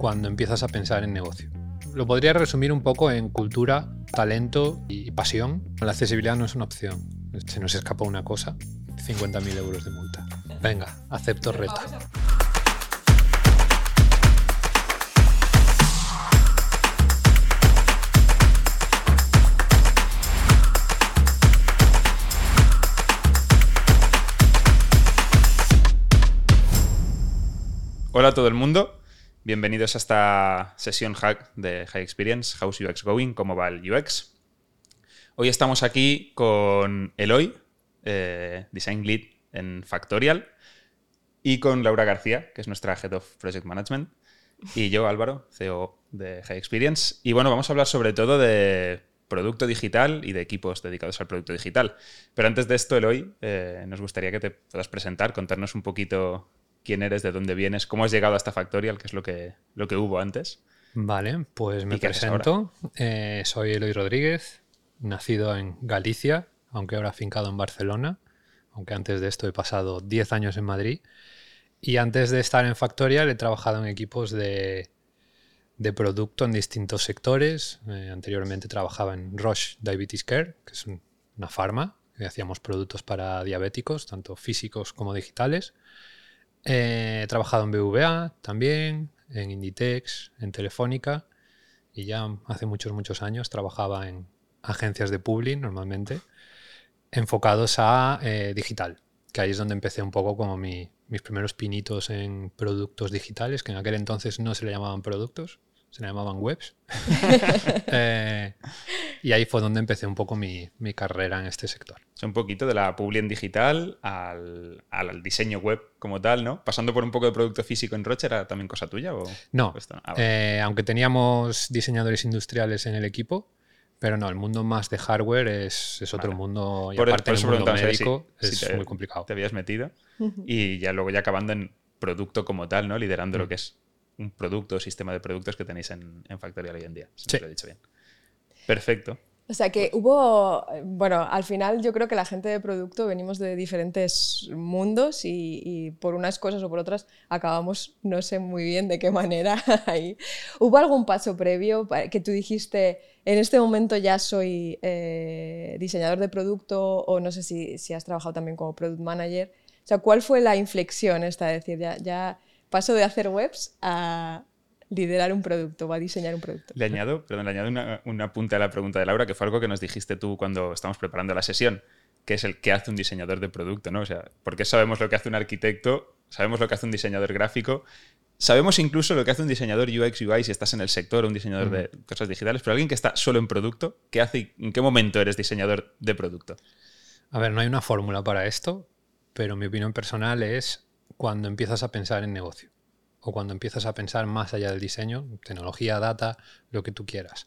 cuando empiezas a pensar en negocio. Lo podría resumir un poco en cultura, talento y pasión. La accesibilidad no es una opción. Se nos escapa una cosa, 50.000 euros de multa. Venga, acepto reto. Hola a todo el mundo, bienvenidos a esta sesión hack de High Experience, How's UX Going, cómo va el UX. Hoy estamos aquí con Eloy, eh, Design Lead en Factorial, y con Laura García, que es nuestra Head of Project Management, y yo, Álvaro, CEO de High Experience. Y bueno, vamos a hablar sobre todo de producto digital y de equipos dedicados al producto digital. Pero antes de esto, Eloy, eh, nos gustaría que te puedas presentar, contarnos un poquito quién eres, de dónde vienes, cómo has llegado hasta Factorial, que es lo que, lo que hubo antes. Vale, pues me presento. Eh, soy Eloy Rodríguez, nacido en Galicia, aunque ahora afincado en Barcelona, aunque antes de esto he pasado 10 años en Madrid. Y antes de estar en Factorial he trabajado en equipos de, de producto en distintos sectores. Eh, anteriormente trabajaba en Roche Diabetes Care, que es una farma, que hacíamos productos para diabéticos, tanto físicos como digitales. He trabajado en BVA también, en Inditex, en Telefónica y ya hace muchos, muchos años trabajaba en agencias de public normalmente, enfocados a eh, digital, que ahí es donde empecé un poco como mis primeros pinitos en productos digitales, que en aquel entonces no se le llamaban productos, se llamaban webs. Eh, y ahí fue donde empecé un poco mi, carrera en este sector. un poquito de la publi en digital al, diseño web como tal, ¿no? Pasando por un poco de producto físico en Roche, ¿era también cosa tuya? O no, ah, eh, aunque teníamos diseñadores industriales en el equipo, pero no, el mundo más de hardware es, otro mundo y por, aparte el mundo médico es muy complicado. Te habías metido y ya luego ya acabando en producto como tal, ¿no? Liderando lo mm. que es un producto o sistema de productos que tenéis en, en Factorial hoy en día. Si lo he dicho bien. Perfecto. O sea que hubo, bueno, al final yo creo que la gente de producto venimos de diferentes mundos y, por unas cosas o por otras acabamos, no sé muy bien de qué manera ahí. ¿Hubo algún paso previo que tú dijiste, en este momento ya soy eh, diseñador de producto o no sé si, si, has trabajado también como product manager? O sea, ¿cuál fue la inflexión esta? Es decir, ya, ya paso de hacer webs a liderar un producto o a diseñar un producto. Le añado, perdón, le añado una, una punta a la pregunta de Laura, que fue algo que nos dijiste tú cuando estábamos preparando la sesión, que es el que hace un diseñador de producto, ¿no? O sea, porque sabemos lo que hace un arquitecto, sabemos lo que hace un diseñador gráfico, sabemos incluso lo que hace un diseñador UX UI si estás en el sector, un diseñador de cosas digitales, pero alguien que está solo en producto, ¿qué hace en qué momento eres diseñador de producto? A ver, no hay una fórmula para esto, pero mi opinión personal es cuando empiezas a pensar en negocio o cuando empiezas a pensar más allá del diseño, tecnología, data, lo que tú quieras.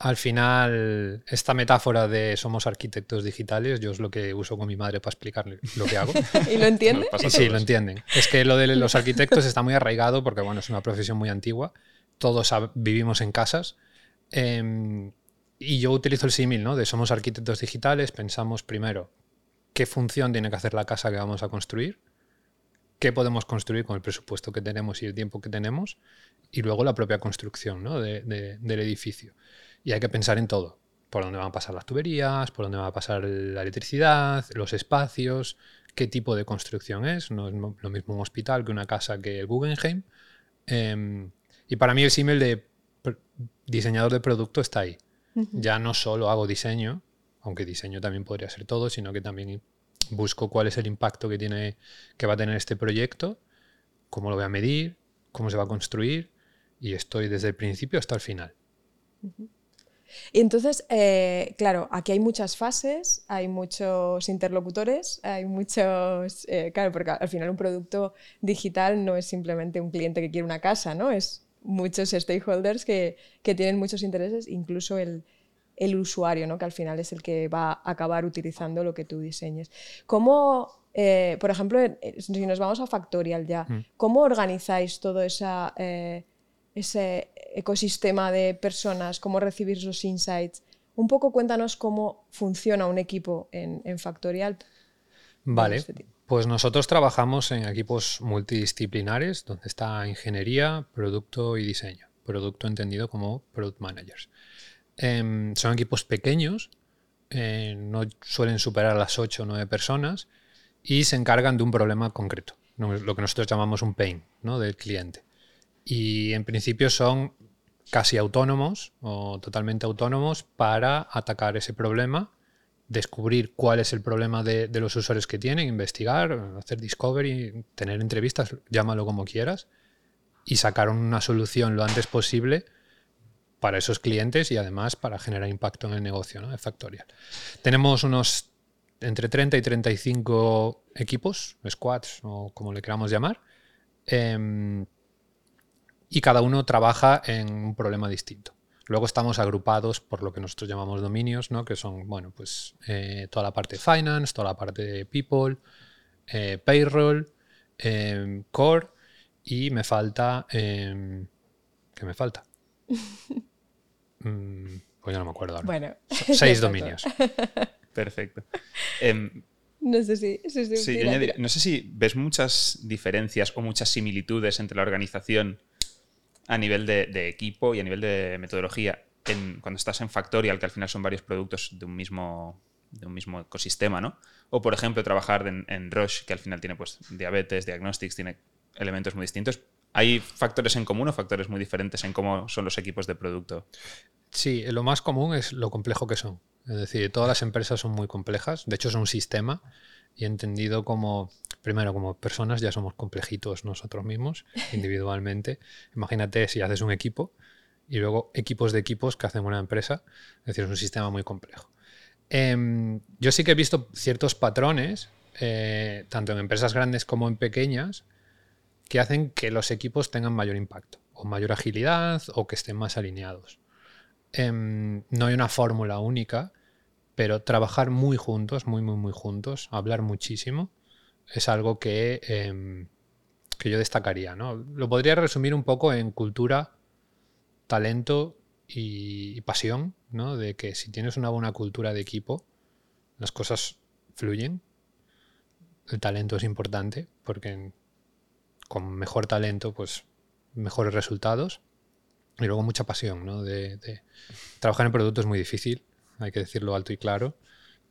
Al final, esta metáfora de somos arquitectos digitales, yo es lo que uso con mi madre para explicarle lo que hago. ¿Y lo entienden? sí, lo entienden. Es que lo de los arquitectos está muy arraigado porque, bueno, es una profesión muy antigua. Todos vivimos en casas. Em, y yo utilizo el símil, ¿no? De somos arquitectos digitales, pensamos primero qué función tiene que hacer la casa que vamos a construir qué podemos construir con el presupuesto que tenemos y el tiempo que tenemos, y luego la propia construcción del edificio. Y hay que pensar en todo, por dónde van a pasar las tuberías, por dónde va a pasar la electricidad, los espacios, qué tipo de construcción es, no es lo mismo un hospital que una casa que el Guggenheim. Em, y para mí el símil de diseñador de producto está ahí. Ya no solo hago diseño, aunque diseño también podría ser todo, sino que también busco cuál es el impacto que, tiene, que va a tener este proyecto, cómo lo voy a medir, cómo se va a construir y estoy desde el principio hasta el final. Y entonces, eh, claro, aquí hay muchas fases, hay muchos interlocutores, hay muchos, eh, claro, porque al final un producto digital no es simplemente un cliente que quiere una casa, ¿no? Es muchos stakeholders que, que tienen muchos intereses, incluso el, el usuario, ¿no? que al final es el que va a acabar utilizando lo que tú diseñes. ¿Cómo, eh, por ejemplo, si nos vamos a Factorial ya, mm. ¿cómo organizáis todo esa, eh, ese ecosistema de personas? ¿Cómo recibir esos insights? Un poco cuéntanos cómo funciona un equipo en, Factorial. Vale, este Pues nosotros trabajamos en equipos multidisciplinares donde está ingeniería, producto y diseño. Producto entendido como product managers. Em, son equipos pequeños, eh, no suelen superar las 8 o 9 personas y se encargan de un problema concreto, lo que nosotros llamamos un pain ¿no? del cliente. Y en principio son casi autónomos o totalmente autónomos para atacar ese problema, descubrir cuál es el problema de, los usuarios que tienen, investigar, hacer discovery, tener entrevistas, llámalo como quieras, y sacar una solución lo antes posible para esos clientes y además para generar impacto en el negocio ¿no? de Factorial. Tenemos unos entre 30 y 35 equipos, squads o como le queramos llamar, em, y cada uno trabaja en un problema distinto. Luego estamos agrupados por lo que nosotros llamamos dominios, ¿no? que son bueno, pues, eh, toda la parte de finance, toda la parte de people, eh, payroll, em, core y me falta... Em, ¿Qué me falta? Mm, pues ya no me acuerdo ahora. Bueno, seis dominios. Perfecto. Em, no sé si. no sé si ves muchas diferencias o muchas similitudes entre la organización a nivel de, equipo y a nivel de metodología en, cuando estás en Factorial, que al final son varios productos de un mismo, de un mismo ecosistema, ¿no? O, por ejemplo, trabajar en, en Roche, que al final tiene pues diabetes, diagnostics, tiene elementos muy distintos. ¿Hay factores en común o factores muy diferentes en cómo son los equipos de producto? Sí, lo más común es lo complejo que son. Es decir, todas las empresas son muy complejas. De hecho, es un sistema y entendido como, primero, como personas ya somos complejitos nosotros mismos, individualmente. Imagínate si haces un equipo y luego equipos de equipos que hacen una empresa. Es decir, es un sistema muy complejo. Em, yo sí que he visto ciertos patrones, eh, tanto en empresas grandes como en pequeñas, que hacen que los equipos tengan mayor impacto, o mayor agilidad, o que estén más alineados. Em, no hay una fórmula única, pero trabajar muy juntos, muy, muy, muy juntos, hablar muchísimo, es algo que, em, que yo destacaría. ¿no? Lo podría resumir un poco en cultura, talento y, pasión, ¿no? de que si tienes una buena cultura de equipo, las cosas fluyen. El talento es importante porque con mejor talento, pues mejores resultados. Y luego mucha pasión, ¿no? De, trabajar en producto es muy difícil, hay que decirlo alto y claro.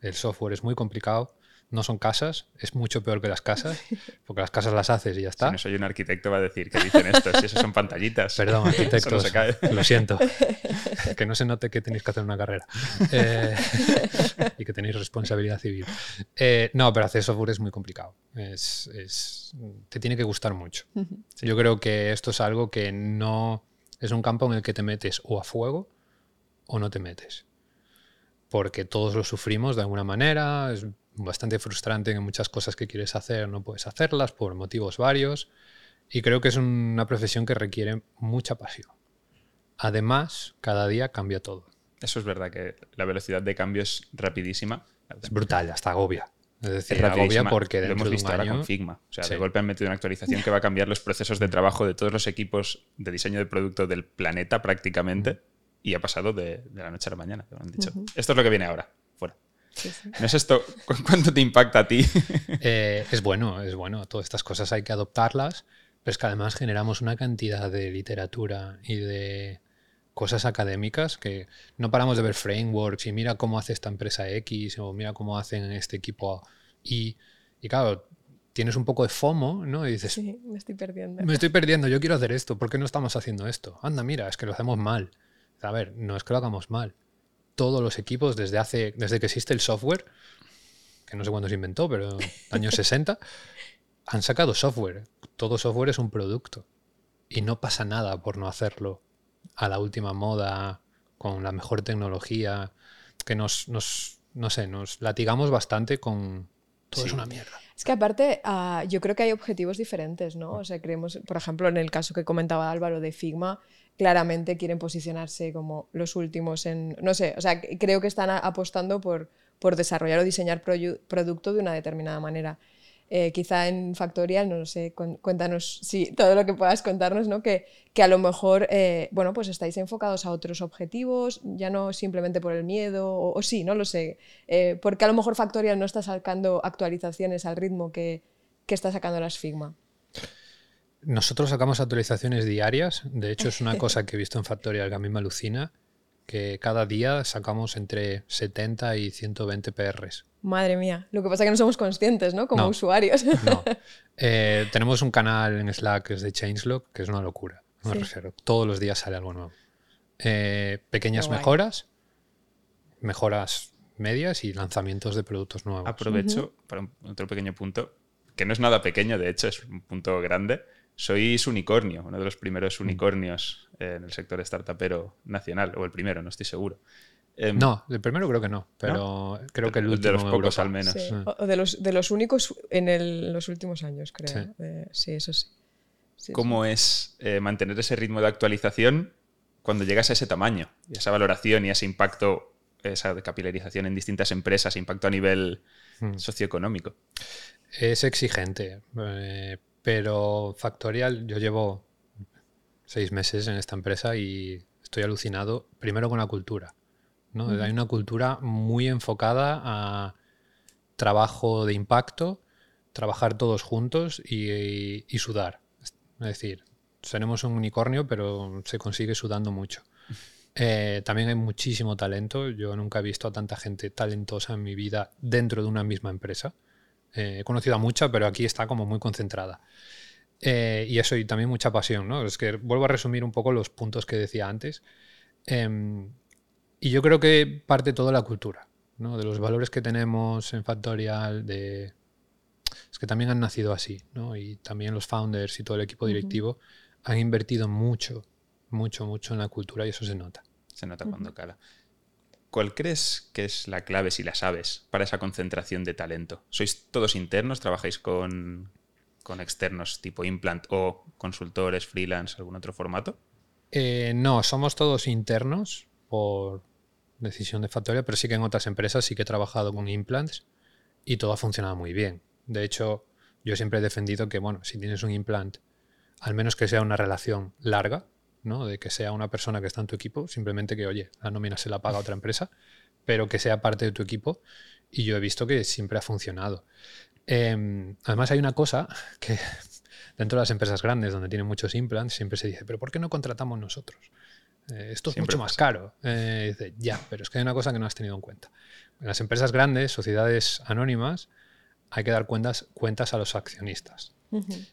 El software es muy complicado. No son casas, es mucho peor que las casas, porque las casas las haces y ya está. Si no soy un arquitecto va a decir que dicen esto, si eso son pantallitas. Perdón, arquitectos, lo siento. Que no se note que tenéis que hacer una carrera eh, y que tenéis responsabilidad civil. Eh, no, pero hacer software es muy complicado. Es, te tiene que gustar mucho. Yo creo que esto es algo que no es un campo en el que te metes o a fuego o no te metes. Porque todos lo sufrimos de alguna manera, es bastante frustrante en muchas cosas que quieres hacer no puedes hacerlas por motivos varios. Y creo que es una profesión que requiere mucha pasión. Además, cada día cambia todo. Eso es verdad, que la velocidad de cambio es rapidísima. Es brutal, hasta agobia. Es decir, agobia porque lo hemos visto ahora con Figma. O sea, de golpe han metido una actualización que va a cambiar los procesos de trabajo de todos los equipos de diseño de producto del planeta prácticamente. Y ha pasado de, la noche a la mañana. Han dicho, esto es lo que viene ahora. ¿No es esto? ¿Cuánto te impacta a ti? Eh, es bueno, es bueno. Todas estas cosas hay que adoptarlas, pero es que además generamos una cantidad de literatura y de cosas académicas que no paramos de ver frameworks y mira cómo hace esta empresa X o mira cómo hacen este equipo Y. Y claro, tienes un poco de FOMO, ¿no? Y dices, sí, me estoy perdiendo. Me estoy perdiendo, yo quiero hacer esto, ¿por qué no estamos haciendo esto? Anda, mira, es que lo hacemos mal. A ver, no es que lo hagamos mal. Todos los equipos desde hace, desde que existe el software, que no sé cuándo se inventó, pero años 60, han sacado software. Todo software es un producto. Y no pasa nada por no hacerlo a la última moda, con la mejor tecnología, que nos, nos no sé, nos latigamos bastante con todo es una mierda. Es que aparte, ah, yo creo que hay objetivos diferentes, ¿no? O sea, creemos, por ejemplo, en el caso que comentaba Álvaro de Figma, claramente quieren posicionarse como los últimos en, no sé, o sea, creo que están apostando por, por desarrollar o diseñar producto de una determinada manera. eh, quizá en Factorial, no lo sé, cuéntanos, sí, todo lo que puedas contarnos, ¿no? Que, que a lo mejor, eh, bueno, pues estáis enfocados a otros objetivos, ya no simplemente por el miedo, o, sí, no lo sé, eh, porque a lo mejor Factorial no está sacando actualizaciones al ritmo que, que está sacando las Figma. Nosotros sacamos actualizaciones diarias, de hecho es una cosa que he visto en Factorial que a mí me alucina, que cada día sacamos entre 70 y 120 PRs. Madre mía, lo que pasa es que no somos conscientes, ¿no? Como usuarios. No. Eh, tenemos un canal en Slack que es de Changelog, que es una locura. Todos los días sale algo nuevo. Eh, pequeñas mejoras, mejoras medias y lanzamientos de productos nuevos. Aprovecho para otro pequeño punto, que no es nada pequeño, de hecho, es un punto grande. Sois unicornio, uno de los primeros mm. unicornios en el sector startupero nacional, o el primero, no estoy seguro. Em, no, el primero creo que no, pero creo que el último. De los pocos al menos. O de los, de los únicos en los últimos años, creo. Sí, eso sí. ¿Cómo es eh, mantener ese ritmo de actualización cuando llegas a ese tamaño y esa valoración y ese impacto, esa capilarización en distintas empresas, impacto a nivel hmm. socioeconómico? Es exigente, eh, pero Factorial, yo llevo seis meses en esta empresa y estoy alucinado primero con la cultura. ¿no? Hay una cultura muy enfocada a trabajo de impacto, trabajar todos juntos y, sudar. Es decir, tenemos un unicornio, pero se consigue sudando mucho. Eh, también hay muchísimo talento. Yo nunca he visto a tanta gente talentosa en mi vida dentro de una misma empresa. Eh, he conocido a mucha, pero aquí está como muy concentrada. Eh, y eso, y también mucha pasión, ¿no? Es que vuelvo a resumir un poco los puntos que decía antes. Em, y yo creo que parte toda la cultura, ¿no? De los valores que tenemos en Factorial, de... Es que también han nacido así, ¿no? Y también los founders y todo el equipo directivo han invertido mucho, mucho, mucho en la cultura y eso se nota. Se nota cuando cala. ¿Cuál crees que es la clave, si la sabes, para esa concentración de talento? ¿Sois todos internos? ¿Trabajáis con, con externos tipo implant o consultores, freelance, algún otro formato? Eh, no, somos todos internos por decisión de Factoria, pero sí que en otras empresas sí que he trabajado con implants y todo ha funcionado muy bien. De hecho, yo siempre he defendido que, bueno, si tienes un implant, al menos que sea una relación larga, ¿no? De que sea una persona que está en tu equipo, simplemente que, oye, la nómina se la paga otra empresa, pero que sea parte de tu equipo. Y yo he visto que siempre ha funcionado. Em, además, hay una cosa que dentro de las empresas grandes donde tienen muchos implants, siempre se dice, pero ¿por qué no contratamos nosotros? Eh, esto es mucho más caro. Eh, dice, ya, pero es que hay una cosa que no has tenido en cuenta. En las empresas grandes, sociedades anónimas, hay que dar cuentas, cuentas a los accionistas.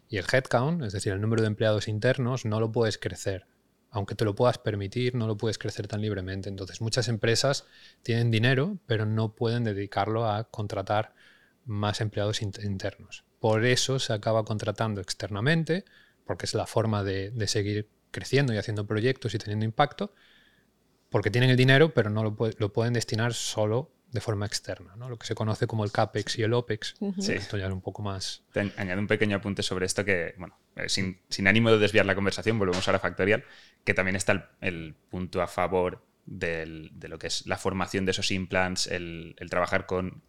Y el headcount, es decir, el número de empleados internos, no lo puedes crecer. Aunque te lo puedas permitir, no lo puedes crecer tan libremente. Entonces, muchas empresas tienen dinero, pero no pueden dedicarlo a contratar más empleados internos. Por eso se acaba contratando externamente, porque es la forma de, seguir creciendo y haciendo proyectos y teniendo impacto, porque tienen el dinero, pero no lo, lo pueden destinar solo de forma externa, ¿no? lo que se conoce como el CAPEX y el OPEX. Sí. Esto ya es un poco más... añado un pequeño apunte sobre esto que, bueno, eh, sin, sin, ánimo de desviar la conversación, volvemos a la Factorial, que también está el, el punto a favor del, de lo que es la formación de esos implants, el, el, trabajar con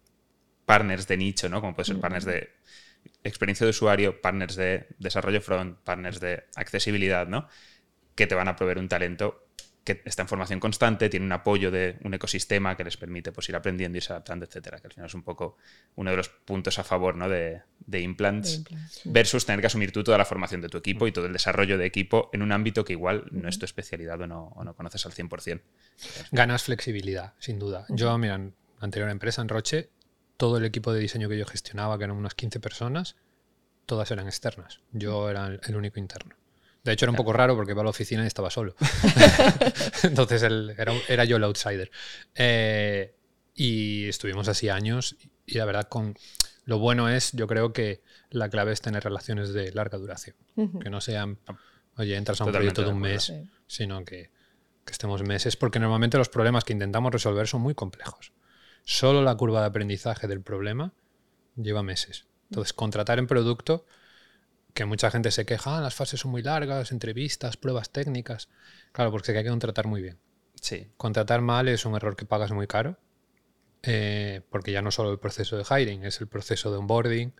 partners de nicho, ¿no? Como puede ser partners de experiencia de usuario, partners de desarrollo front, partners de accesibilidad, ¿no? que te van a proveer un talento que está en formación constante, tiene un apoyo de un ecosistema que les permite pues, ir aprendiendo, irse adaptando, etcétera. Que al final es un poco uno de los puntos a favor ¿no? de, implants, versus tener que asumir tú toda la formación de tu equipo y todo el desarrollo de equipo en un ámbito que igual no es tu especialidad o no, o no conoces al 100%. Ganas flexibilidad, sin duda. Yo, mira, en la anterior empresa, en Roche, todo el equipo de diseño que yo gestionaba, que eran unas 15 personas, todas eran externas. Yo era el único interno. De hecho, era un poco raro porque iba a la oficina y estaba solo. Entonces era, yo el outsider. Eh, y estuvimos así años y la verdad con lo bueno es, yo creo que la clave es tener relaciones de larga duración. Que no sean, oye, entras a un proyecto de un mes, sino que, que estemos meses, porque normalmente los problemas que intentamos resolver son muy complejos. Solo la curva de aprendizaje del problema lleva meses. Entonces, contratar en producto que mucha gente se queja, ah, las fases son muy largas, entrevistas, pruebas técnicas. Claro, porque hay que contratar muy bien. Sí. Contratar mal es un error que pagas muy caro, eh, porque ya no solo el proceso de hiring, es el proceso de onboarding,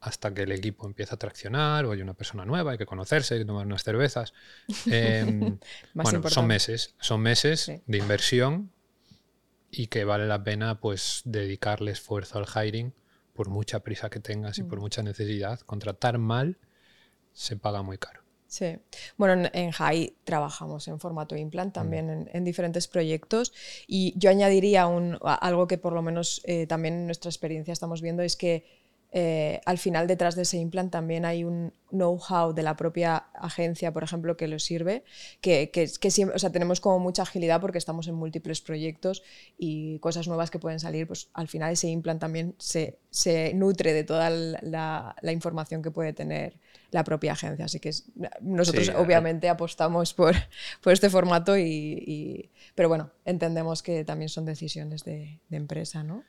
hasta que el equipo empieza a traccionar o hay una persona nueva, hay que conocerse, hay que tomar unas cervezas. Em, bueno, son meses, son meses de inversión y que vale la pena pues dedicarle esfuerzo al hiring por mucha prisa que tengas y por mm. mucha necesidad. Contratar mal se paga muy caro. Sí. Bueno, en, en trabajamos en formato implant también en, diferentes proyectos y yo añadiría un, algo que por lo menos eh, también en nuestra experiencia estamos viendo es que eh, al final detrás de ese implant también hay un know-how de la propia agencia, por ejemplo, que lo sirve, que, que, siempre, o sea, tenemos como mucha agilidad porque estamos en múltiples proyectos y cosas nuevas que pueden salir, pues al final ese implant también se, se nutre de toda la, la, información que puede tener la propia agencia. Así que nosotros obviamente apostamos por, por, este formato, y, pero bueno, entendemos que también son decisiones de, de empresa, ¿no?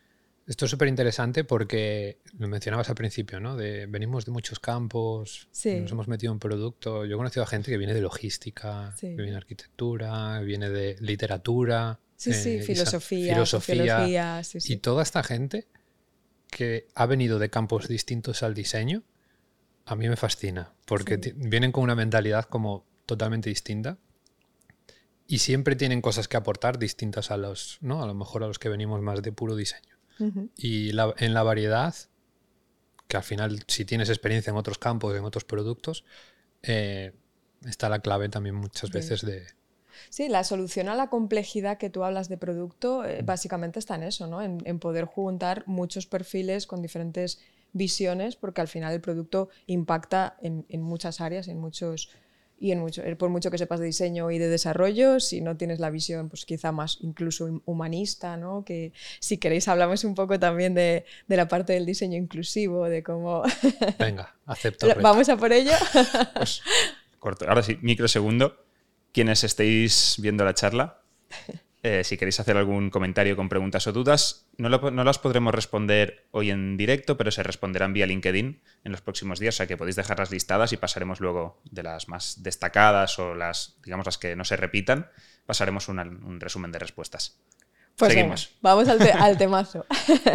Esto es súper interesante porque lo mencionabas al principio, ¿no? De, venimos de muchos campos, nos hemos metido en producto. Yo he conocido a gente que viene de logística, que viene de arquitectura, viene de literatura. Sí, sí, eh, filosofía, filosofía. y toda esta gente que ha venido de campos distintos al diseño, a mí me fascina, porque vienen con una mentalidad como totalmente distinta y siempre tienen cosas que aportar distintas a los, ¿no? A lo mejor a los que venimos más de puro diseño. Y en la variedad, que al final si tienes experiencia en otros campos, en otros productos, eh, está la clave también muchas veces de... Sí, la solución a la complejidad que tú hablas de producto eh, básicamente está en eso, ¿no? En, en, poder juntar muchos perfiles con diferentes visiones, porque al final el producto impacta en, en muchas áreas, en muchos y en mucho, por mucho que sepas de diseño y de desarrollo, si no tienes la visión pues quizá más incluso humanista, ¿no? que si queréis hablamos un poco también de, de la parte del diseño inclusivo, de cómo... Venga, acepto. Vamos a por ello. Pues, corto. Ahora sí, microsegundo. Quienes estéis viendo la charla, eh, si queréis hacer algún comentario con preguntas o dudas, no, las podremos responder hoy en directo, pero se responderán vía LinkedIn en los próximos días, o sea que podéis dejarlas listadas y pasaremos luego de las más destacadas o las, digamos, las que no se repitan, pasaremos un resumen de respuestas. Pues Seguimos. vamos al, temazo.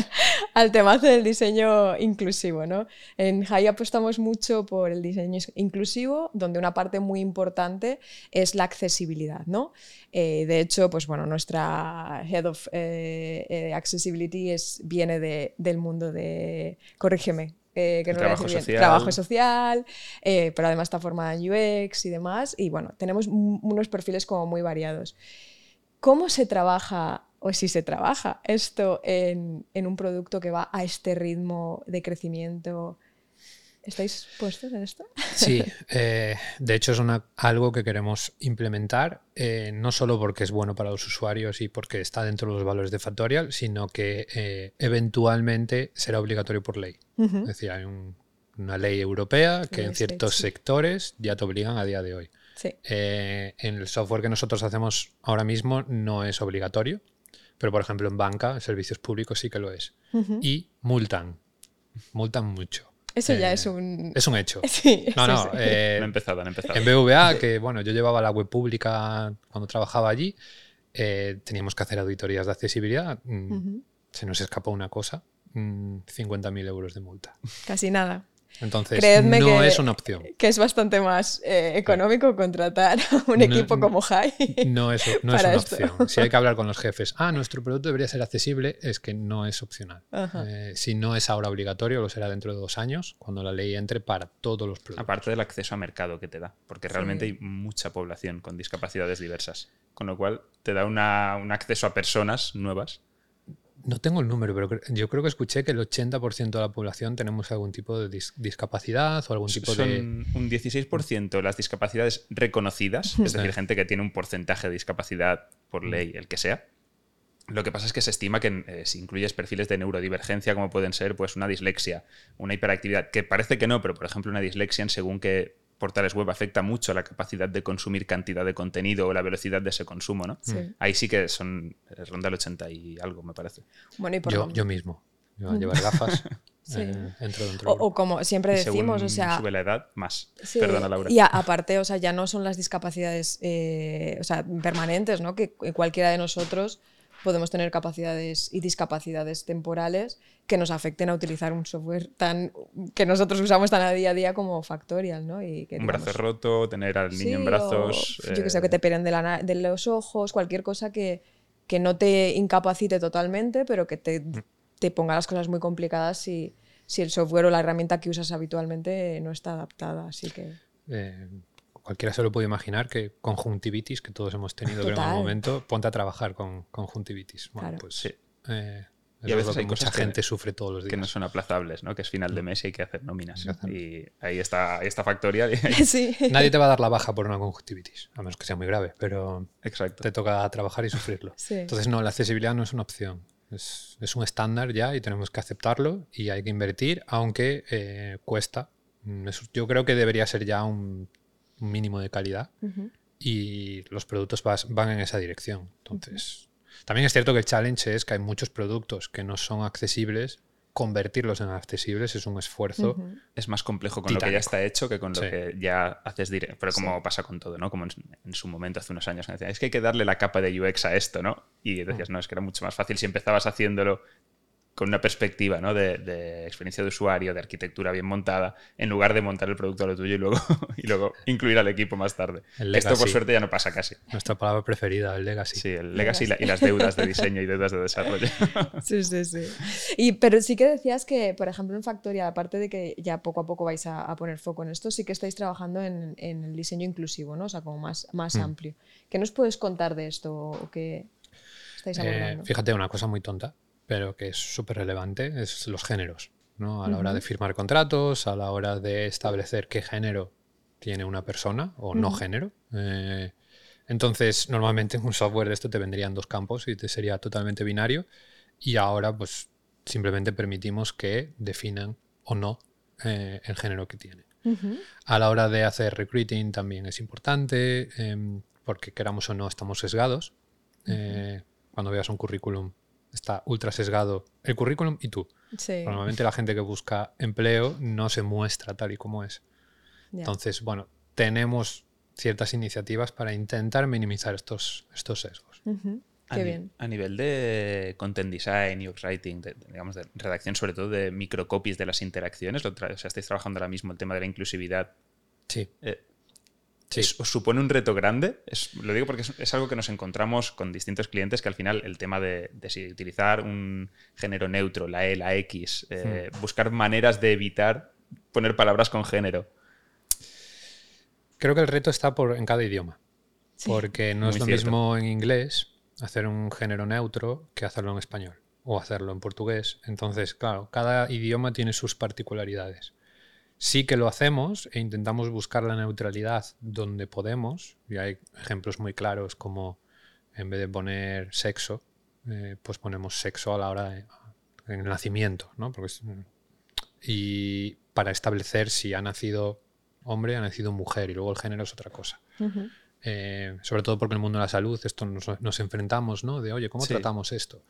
al temazo del diseño inclusivo. ¿no? En Jai apostamos mucho por el diseño inclusivo, donde una parte muy importante es la accesibilidad. ¿no? Eh, de hecho, pues, bueno, nuestra Head of eh, eh, Accessibility es, viene del mundo de. Corrígeme, que no trabajo, social. trabajo social, pero además está formada en UX y demás. Y bueno, tenemos unos perfiles como muy variados. ¿Cómo se trabaja o si se trabaja esto en, un producto que va a este ritmo de crecimiento. ¿Estáis puestos en esto? Sí, eh, de hecho es algo que queremos implementar, eh, no solo porque es bueno para los usuarios y porque está dentro de los valores de Factorial, sino que eh, eventualmente será obligatorio por ley. Es decir, hay una ley europea que en ciertos sectores ya te obligan a día de hoy. en el software que nosotros hacemos ahora mismo no es obligatorio, pero, por ejemplo, en banca, servicios públicos sí que lo es. Y multan. Multan mucho. Eso ya es un... Es un hecho. Sí, no, no. Eh, han empezado, han empezado. En BVA, que bueno, yo llevaba la web pública cuando trabajaba allí, eh, teníamos que hacer auditorías de accesibilidad. Mm, se nos escapó una cosa, 50.000 mm, euros de multa. Casi nada. Entonces, no es una opción. Que es bastante más eh, económico contratar un equipo como High. No es, no es una opción. Si hay que hablar con los jefes, ah, nuestro producto debería ser accesible, es que no es opcional. Eh, si no es ahora obligatorio, lo será dentro de dos años, cuando la ley entre para todos los productos. Aparte del acceso a mercado que te da, porque realmente hay mucha población con discapacidades diversas, con lo cual te da un acceso a personas nuevas no tengo el número, pero yo creo que escuché que el 80% de la población tenemos algún tipo de discapacidad o algún tipo Son de... un 16% las discapacidades reconocidas, es decir, gente que tiene un porcentaje de discapacidad por ley, el que sea. Lo que pasa es que se estima que eh, si incluyes perfiles de neurodivergencia, como pueden ser pues, una dislexia, una hiperactividad, que parece que no, pero por ejemplo una dislexia en según qué portales web afecta mucho la capacidad de consumir cantidad de contenido o la velocidad de ese consumo, ¿no? Ahí sí que son ronda el 80 y algo, me parece. Bueno, y por yo, yo mismo. Yo llevar gafas. Eh, o, como siempre decimos, o sea. Sube la edad, más. Perdona, Laura. Y aparte, o sea, ya no son las discapacidades eh, o sea, permanentes, ¿no? Que cualquiera de nosotros podemos tener capacidades y discapacidades temporales que nos afecten a utilizar un software tan que nosotros usamos tan a día a día como Factorial, ¿no? Y que, un brazo roto, tener al niño en Sí, brazos. o, yo que sé, que eh, te peren de, la de los ojos, cualquier cosa que, que no te incapacite totalmente, pero que te, Mm. te ponga las cosas muy complicadas si, si el software o la herramienta que usas habitualmente no está adaptada. Así que. Eh, cualquiera se lo puede imaginar que conjuntivitis, que todos hemos tenido en algún momento, ponte a trabajar con conjuntivitis. Bueno, Claro. pues Sí. eh, Y a veces hay mucha cosas que- gente sufre todos los días. que no son aplazables, ¿no? Que es final de mes y hay que hacer nóminas. Y ahí está, y ahí- sí. Nadie te va a dar la baja por una conjuntivitis, a menos que sea muy grave, pero Exacto. te toca trabajar y sufrirlo. Sí. Entonces, no, la accesibilidad no es una opción. Es, es un estándar ya y tenemos que aceptarlo y hay que invertir, aunque eh, cuesta. Mm, yo creo que debería ser ya un, un mínimo de calidad y los productos vas- van en esa dirección. Entonces, también es cierto que el challenge es que hay muchos productos que no son accesibles. Convertirlos en accesibles es un esfuerzo. Es más complejo con lo que ya está hecho que con lo Sí. que ya haces directo. Pero como pasa con todo, ¿no? Como en, en su momento hace unos años, que decían, es que hay que darle la capa de UX a esto, ¿no? Y decías, no, es que era mucho más fácil si empezabas haciéndolo con una perspectiva ¿no? de, de experiencia de usuario, de arquitectura bien montada, en lugar de montar el producto a lo tuyo y luego, y luego incluir al equipo más tarde. El Esto por suerte ya no pasa casi. Nuestra palabra preferida, el legacy. Sí, el legacy y, la- y las deudas de diseño y deudas de desarrollo. Sí, sí, sí. Y, pero sí que decías que, por ejemplo, en Factoria, aparte de que ya poco a poco vais a, a poner foco en esto, sí que estáis trabajando en, en el diseño inclusivo, ¿no? O sea, como más, más Mm. amplio. ¿Qué nos puedes contar de esto o qué estáis Eh, abordando? fíjate, una cosa muy tonta, pero que es súper relevante, es los géneros. ¿no? A la hora de firmar contratos, a la hora de establecer qué género tiene una persona o no género. Eh, entonces, normalmente en un software de esto te vendrían dos campos y te sería totalmente binario. Y ahora, pues, simplemente permitimos que definan o no eh, el género que tiene. A la hora de hacer recruiting también es importante, em, porque queramos o no, estamos sesgados. Eh, cuando veas un currículum, está ultra sesgado el currículum y tú. Sí. Normalmente la gente que busca empleo no se muestra tal y como es. Entonces, bueno, tenemos ciertas iniciativas para intentar minimizar estos, estos sesgos. A Qué ni- bien. A nivel de content design, UX writing, de- digamos, de redacción sobre todo de microcopies de las interacciones, lo tra- o sea, estáis trabajando ahora mismo el tema de la inclusividad. Sí. eh, Sí. es- ¿Os supone un reto grande? Es- lo digo porque es, es algo que nos encontramos con distintos clientes que al final el tema de, de si utilizar un género neutro, la E, la X, eh, Hmm. buscar maneras de evitar poner palabras con género. Creo que el reto está por, en cada idioma. Sí. Porque no es lo cierto. mismo en inglés hacer un género neutro que hacerlo en español o hacerlo en portugués. Entonces, claro, cada idioma tiene sus particularidades. Sí que lo hacemos e intentamos buscar la neutralidad donde podemos. Y hay ejemplos muy claros como en vez de poner sexo, eh, pues ponemos sexo a la hora de en el nacimiento, ¿no? Porque es- y para establecer si ha nacido hombre, ha nacido mujer y luego el género es otra cosa. Eh, sobre todo porque en el mundo de la salud esto nos, nos enfrentamos, ¿no? De, oye, ¿cómo Sí. tratamos esto?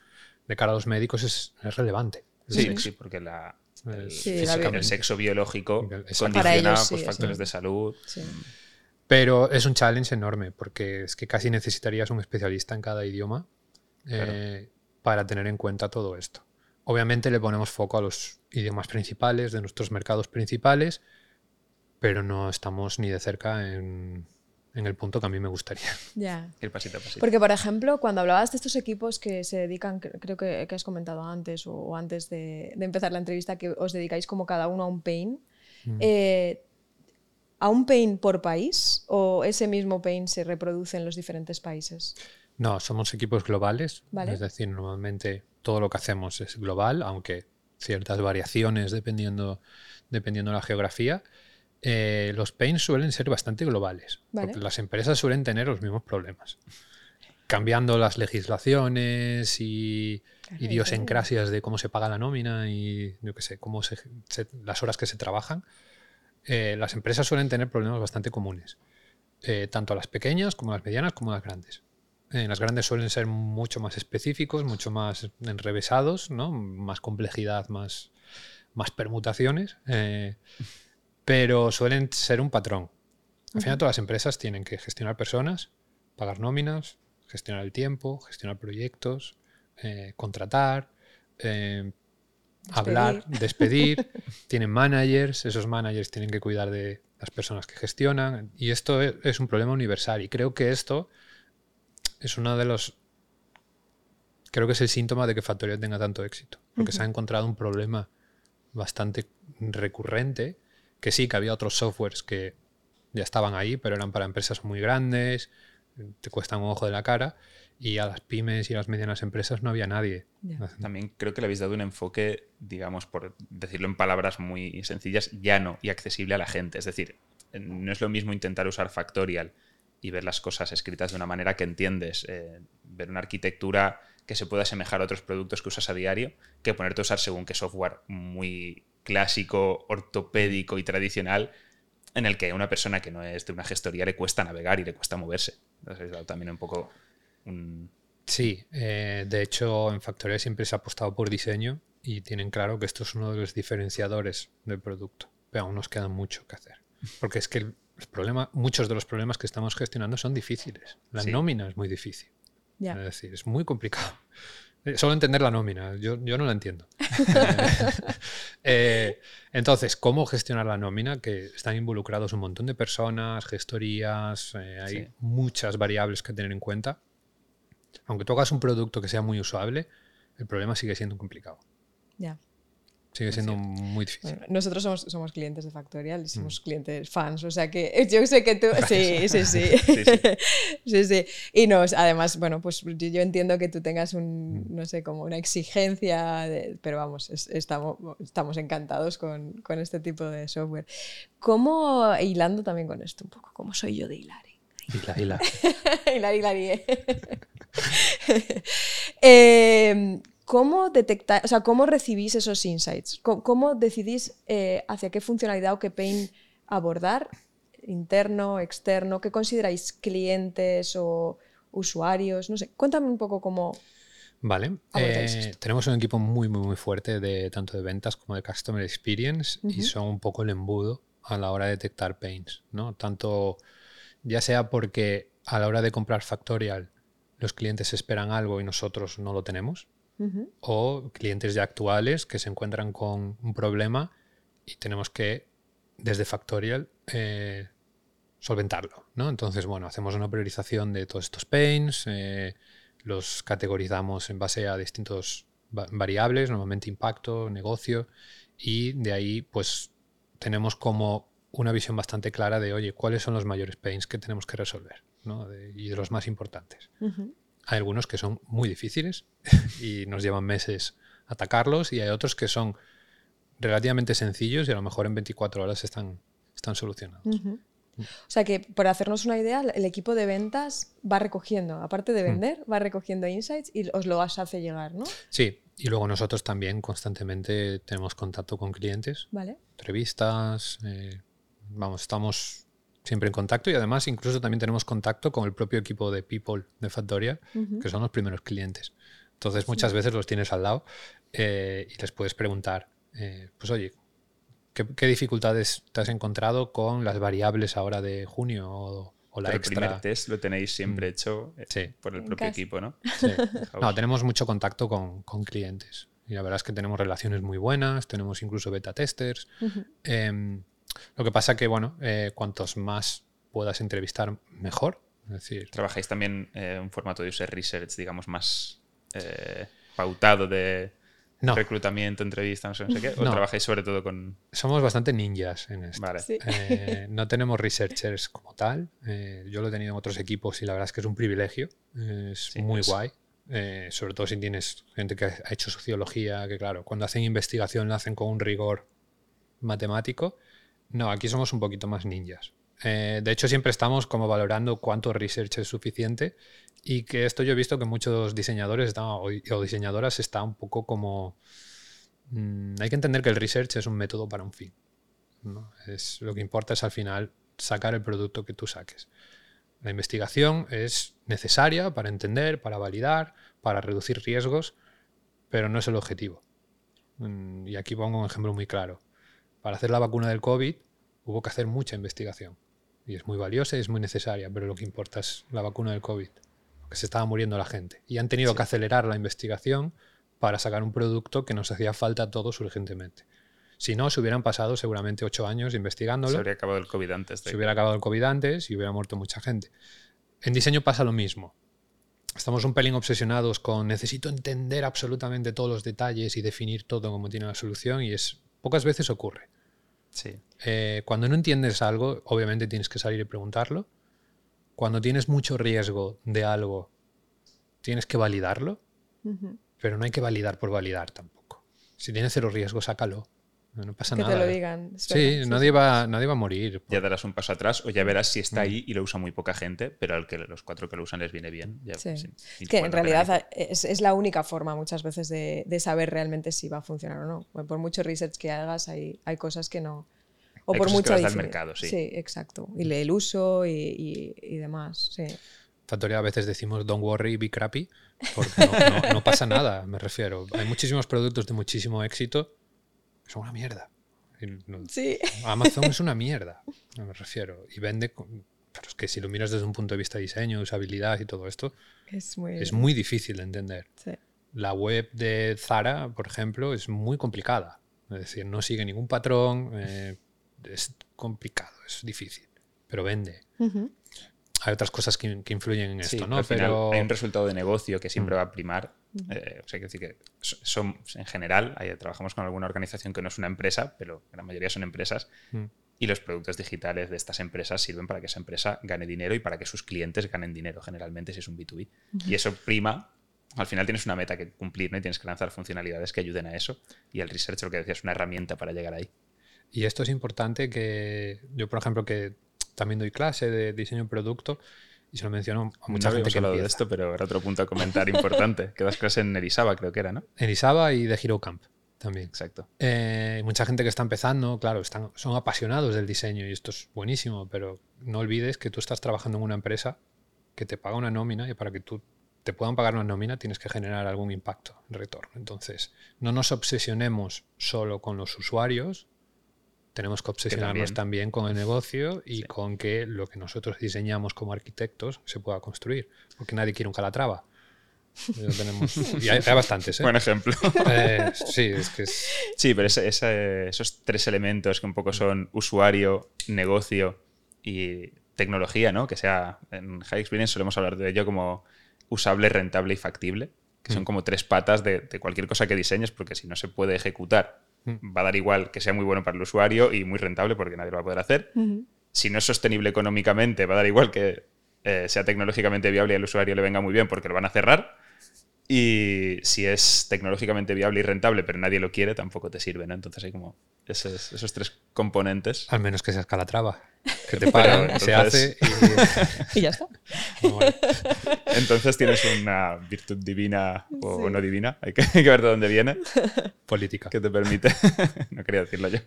De cara a los médicos es, es relevante. el Sí, sexo. sí, porque la, el, Sí, el- sexo biológico condiciona Para ellos sí, pues, es factores de salud. Sí. Pero es un challenge enorme porque es que casi necesitarías un especialista en cada idioma eh, para tener en cuenta todo esto. Obviamente le ponemos foco a los idiomas principales de nuestros mercados principales, pero no estamos ni de cerca en, en el punto que a mí me gustaría. Ya. Ir pasito a pasito. Porque, por ejemplo, cuando hablabas de estos equipos que se dedican, cre- creo que, que has comentado antes o, o antes de, de empezar la entrevista, que os dedicáis como cada uno a un pain, Mm. eh, ¿a un pain por país o ese mismo pain se reproduce en los diferentes países? No, somos equipos globales, Vale. es decir, normalmente todo lo que hacemos es global, aunque ciertas variaciones dependiendo, dependiendo de la geografía. Eh, los pains suelen ser bastante globales, Vale. porque las empresas suelen tener los mismos problemas. Cambiando las legislaciones y Claro, idiosincrasias de cómo se paga la nómina y yo qué sé, cómo se, se- las horas que se trabajan, eh, las empresas suelen tener problemas bastante comunes, eh, tanto las pequeñas como las medianas como las grandes. Eh, las grandes suelen ser mucho más específicos, mucho más enrevesados, ¿no? más complejidad, más, más permutaciones, eh, pero suelen ser un patrón. Al final todas las empresas tienen que gestionar personas, pagar nóminas, gestionar el tiempo, gestionar proyectos, eh, contratar, eh, hablar, despedir. tienen managers, esos managers tienen que cuidar de las personas que gestionan. Y esto es, es un problema universal. Y creo que esto es uno de los creo que es el síntoma de que Factorial tenga tanto éxito, porque se ha encontrado un problema bastante recurrente, que sí, que había otros softwares que ya estaban ahí, pero eran para empresas muy grandes, te cuestan un ojo de la cara, y a las pymes y a las medianas empresas no había nadie. También creo que le habéis dado un enfoque, digamos, por decirlo en palabras muy sencillas, llano y accesible a la gente. Es decir, no es lo mismo intentar usar Factorial y ver las cosas escritas de una manera que entiendes, eh, ver una arquitectura que se pueda asemejar a otros productos que usas a diario, que ponerte a usar según qué software muy clásico, ortopédico y tradicional, en el que a una persona que no es de una gestoría le cuesta navegar y le cuesta moverse. Entonces, también un poco Sí, eh, de hecho en Factoría siempre se ha apostado por diseño y tienen claro que esto es uno de los diferenciadores del producto, pero aún nos queda mucho que hacer. Porque es que el, problema, muchos de los problemas que estamos gestionando son difíciles. La nómina es muy difícil. Es decir, es muy complicado. Eh, solo entender la nómina, yo, yo no la entiendo. Eh, entonces, ¿cómo gestionar la nómina? Que están involucrados un montón de personas, gestorías, eh, hay muchas variables que tener en cuenta. Aunque tú hagas un producto que sea muy usable, el problema sigue siendo complicado. Ya. Sigue siendo muy difícil. nosotros somos, somos clientes de Factorial y somos mm. clientes fans, o sea que yo sé que tú... Sí, sí, sí. sí, sí. Y nos, además, bueno, pues yo entiendo que tú tengas un, mm. no sé, como una exigencia, pero vamos, estamos, estamos encantados con, con, este tipo de software. ¿Cómo, hilando también con esto un poco, cómo soy yo de Hilari? Hilari, Hilari. Hilari, Hilari. ¿eh? ¿Cómo detectar, o sea, cómo recibís esos insights? ¿Cómo, decidís eh, hacia qué funcionalidad o qué pain abordar? ¿Interno, externo? ¿Qué consideráis clientes o usuarios? No sé, cuéntame un poco cómo. Vale, eh, tenemos un equipo muy, muy, muy fuerte de tanto de ventas como de customer experience y son un poco el embudo a la hora de detectar pains, ¿no? Tanto ya sea porque a la hora de comprar Factorial los clientes esperan algo y nosotros no lo tenemos, o clientes ya actuales que se encuentran con un problema y tenemos que, desde Factorial, eh, solventarlo. ¿no? Entonces, bueno, hacemos una priorización de todos estos pains, eh, los categorizamos en base a distintos variables, normalmente impacto, negocio, y de ahí pues tenemos como una visión bastante clara de, oye, cuáles son los mayores pains que tenemos que resolver ¿no? y de los más importantes. Hay algunos que son muy difíciles y nos llevan meses atacarlos y hay otros que son relativamente sencillos y a lo mejor en 24 horas están, están solucionados. O sea que, por hacernos una idea, el equipo de ventas va recogiendo, aparte de mm. vender, va recogiendo insights y os lo hace llegar, ¿no? Sí, y luego nosotros también constantemente tenemos contacto con clientes, vale. entrevistas, eh, vamos, estamos siempre en contacto y además incluso también tenemos contacto con el propio equipo de People de Factoria, que son los primeros clientes. Entonces muchas veces los tienes al lado eh, y les puedes preguntar, eh, pues oye, ¿qué, dificultades te has encontrado con las variables ahora de junio o, la extra? El primer test lo tenéis siempre mm. hecho eh, por el propio equipo, ¿no? no, tenemos mucho contacto con, clientes y la verdad es que tenemos relaciones muy buenas, tenemos incluso beta testers. Lo que pasa que, bueno, eh, cuantos más puedas entrevistar, mejor. Es decir, ¿Trabajáis también en un formato de user research, digamos, más eh, pautado de reclutamiento, entrevistas, no sé, qué? ¿O trabajáis sobre todo con...? Somos bastante ninjas en esto. Vale. Eh, no tenemos researchers como tal. yo lo he tenido en otros equipos y la verdad es que es un privilegio. Es muy guay. sobre todo si tienes gente que ha hecho sociología, que claro, cuando hacen investigación la hacen con un rigor matemático no, aquí somos un poquito más ninjas. Eh, de hecho, siempre estamos como valorando cuánto research es suficiente y que esto yo he visto que muchos diseñadores o, diseñadoras está un poco como... Mm, hay que entender que el research es un método para un fin. Es, lo que importa es al final sacar el producto que tú saques. La investigación es necesaria para entender, para validar, para reducir riesgos, pero no es el objetivo. Mm, y aquí pongo un ejemplo muy claro para hacer la vacuna del COVID hubo que hacer mucha investigación. Y es muy valiosa y es muy necesaria, pero lo que importa es la vacuna del COVID. porque se estaba muriendo la gente. Y han tenido que acelerar la investigación para sacar un producto que nos hacía falta a todos urgentemente. Si no, se hubieran pasado seguramente ocho años investigándolo. Se habría acabado el COVID antes. Se hubiera acabado el COVID antes y hubiera muerto mucha gente. En diseño pasa lo mismo. Estamos un pelín obsesionados con necesito entender absolutamente todos los detalles y definir todo como tiene la solución y es pocas veces ocurre. Sí. Eh, cuando no entiendes algo, obviamente tienes que salir y preguntarlo. Cuando tienes mucho riesgo de algo, tienes que validarlo, pero no hay que validar por validar tampoco. Si tienes cero riesgo, sácalo. No, pasa nada. Que te lo digan. sí, nadie, Va, nadie va a morir. Ya darás un paso atrás o ya verás si está mm. ahí y lo usa muy poca gente, pero al que los cuatro que lo usan les viene bien. que en realidad es, la única forma muchas veces de, saber realmente si va a funcionar o no. Por mucho research que hagas, hay, hay cosas que no. O por mucho que mercado, sí. Sí, exacto. Y el uso y, y, demás. Sí. Factoría a veces decimos don't worry, be crappy, porque no, no pasa nada, me refiero. Hay muchísimos productos de muchísimo éxito es una mierda. Sí. Amazon es una mierda, me refiero. Y vende, pero es que si lo miras desde un punto de vista de diseño, usabilidad y todo esto, es muy, es muy difícil de entender. La web de Zara, por ejemplo, es muy complicada. Es decir, no sigue ningún patrón, eh, es complicado, es difícil, pero vende hay otras cosas que, influyen en esto, ¿no? Pero hay un resultado de negocio que siempre mm. va a primar. Eh, o sea, que decir que son, en general, trabajamos con alguna organización que no es una empresa, pero la mayoría son empresas. Mm. Y los productos digitales de estas empresas sirven para que esa empresa gane dinero y para que sus clientes ganen dinero, generalmente si es un B2B. Y eso prima al final tienes una meta que cumplir ¿no? y tienes que lanzar funcionalidades que ayuden a eso. Y el research, lo que decía, es una herramienta para llegar ahí. Y esto es importante que yo, por ejemplo, que también doy clase de diseño de producto y se lo menciono a mucha gente que hablado de esto, pero era otro punto a comentar importante, que das clase en Erisaba, creo que era, ¿no? En Erisaba y de Hero Camp también. Exacto. Eh, mucha gente que está empezando, claro, están, son apasionados del diseño y esto es buenísimo, pero no olvides que tú estás trabajando en una empresa que te paga una nómina y para que tú te puedan pagar una nómina tienes que generar algún impacto en retorno. Entonces, no nos obsesionemos solo con los usuarios, tenemos que obsesionarnos también. con el negocio y con que lo que nosotros diseñamos como arquitectos se pueda construir, porque nadie quiere un calatrava. Tenemos, y hay, bastantes. ¿eh? Buen ejemplo. Eh, sí, es que sí, pero esos tres elementos que un poco son usuario, negocio y tecnología, ¿no? que sea en High Experience solemos hablar de ello como usable, rentable y factible, que son mm. como tres patas de, de cualquier cosa que diseñes, porque si no se puede ejecutar. Va a dar igual que sea muy bueno para el usuario y muy rentable porque nadie lo va a poder hacer. Si no es sostenible económicamente, va a dar igual que eh, sea tecnológicamente viable y al usuario le venga muy bien porque lo van a cerrar. Y si es tecnológicamente viable y rentable, pero nadie lo quiere, tampoco te sirve, ¿no? Entonces hay como esos, esos tres componentes. Al menos que sea Calatrava. Que te pagan, se hace y... ya está. Entonces tienes una virtud divina o no divina, hay que, ver de dónde viene. Política. Que te permite. no quería decirlo yo.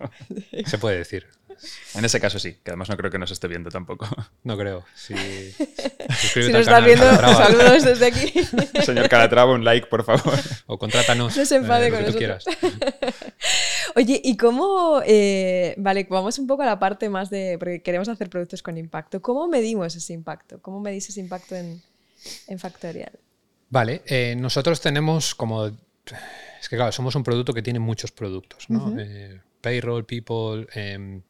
Se puede decir. En ese caso sí, que además no creo que nos esté viendo tampoco. No creo. Si, si nos estás viendo, saludos desde aquí. Señor Calatrava, un like, por favor. O contrátanos. No se enfade eh, con nosotros. Quieras. Oye, ¿y cómo? Eh, vale, vamos un poco a la parte más de. Porque queremos hacer productos con impacto. ¿Cómo medimos ese impacto? ¿Cómo medís ese impacto en, Factorial? Vale, eh, nosotros tenemos como. Es que claro, somos un producto que tiene muchos productos, ¿no? payroll, people. Em,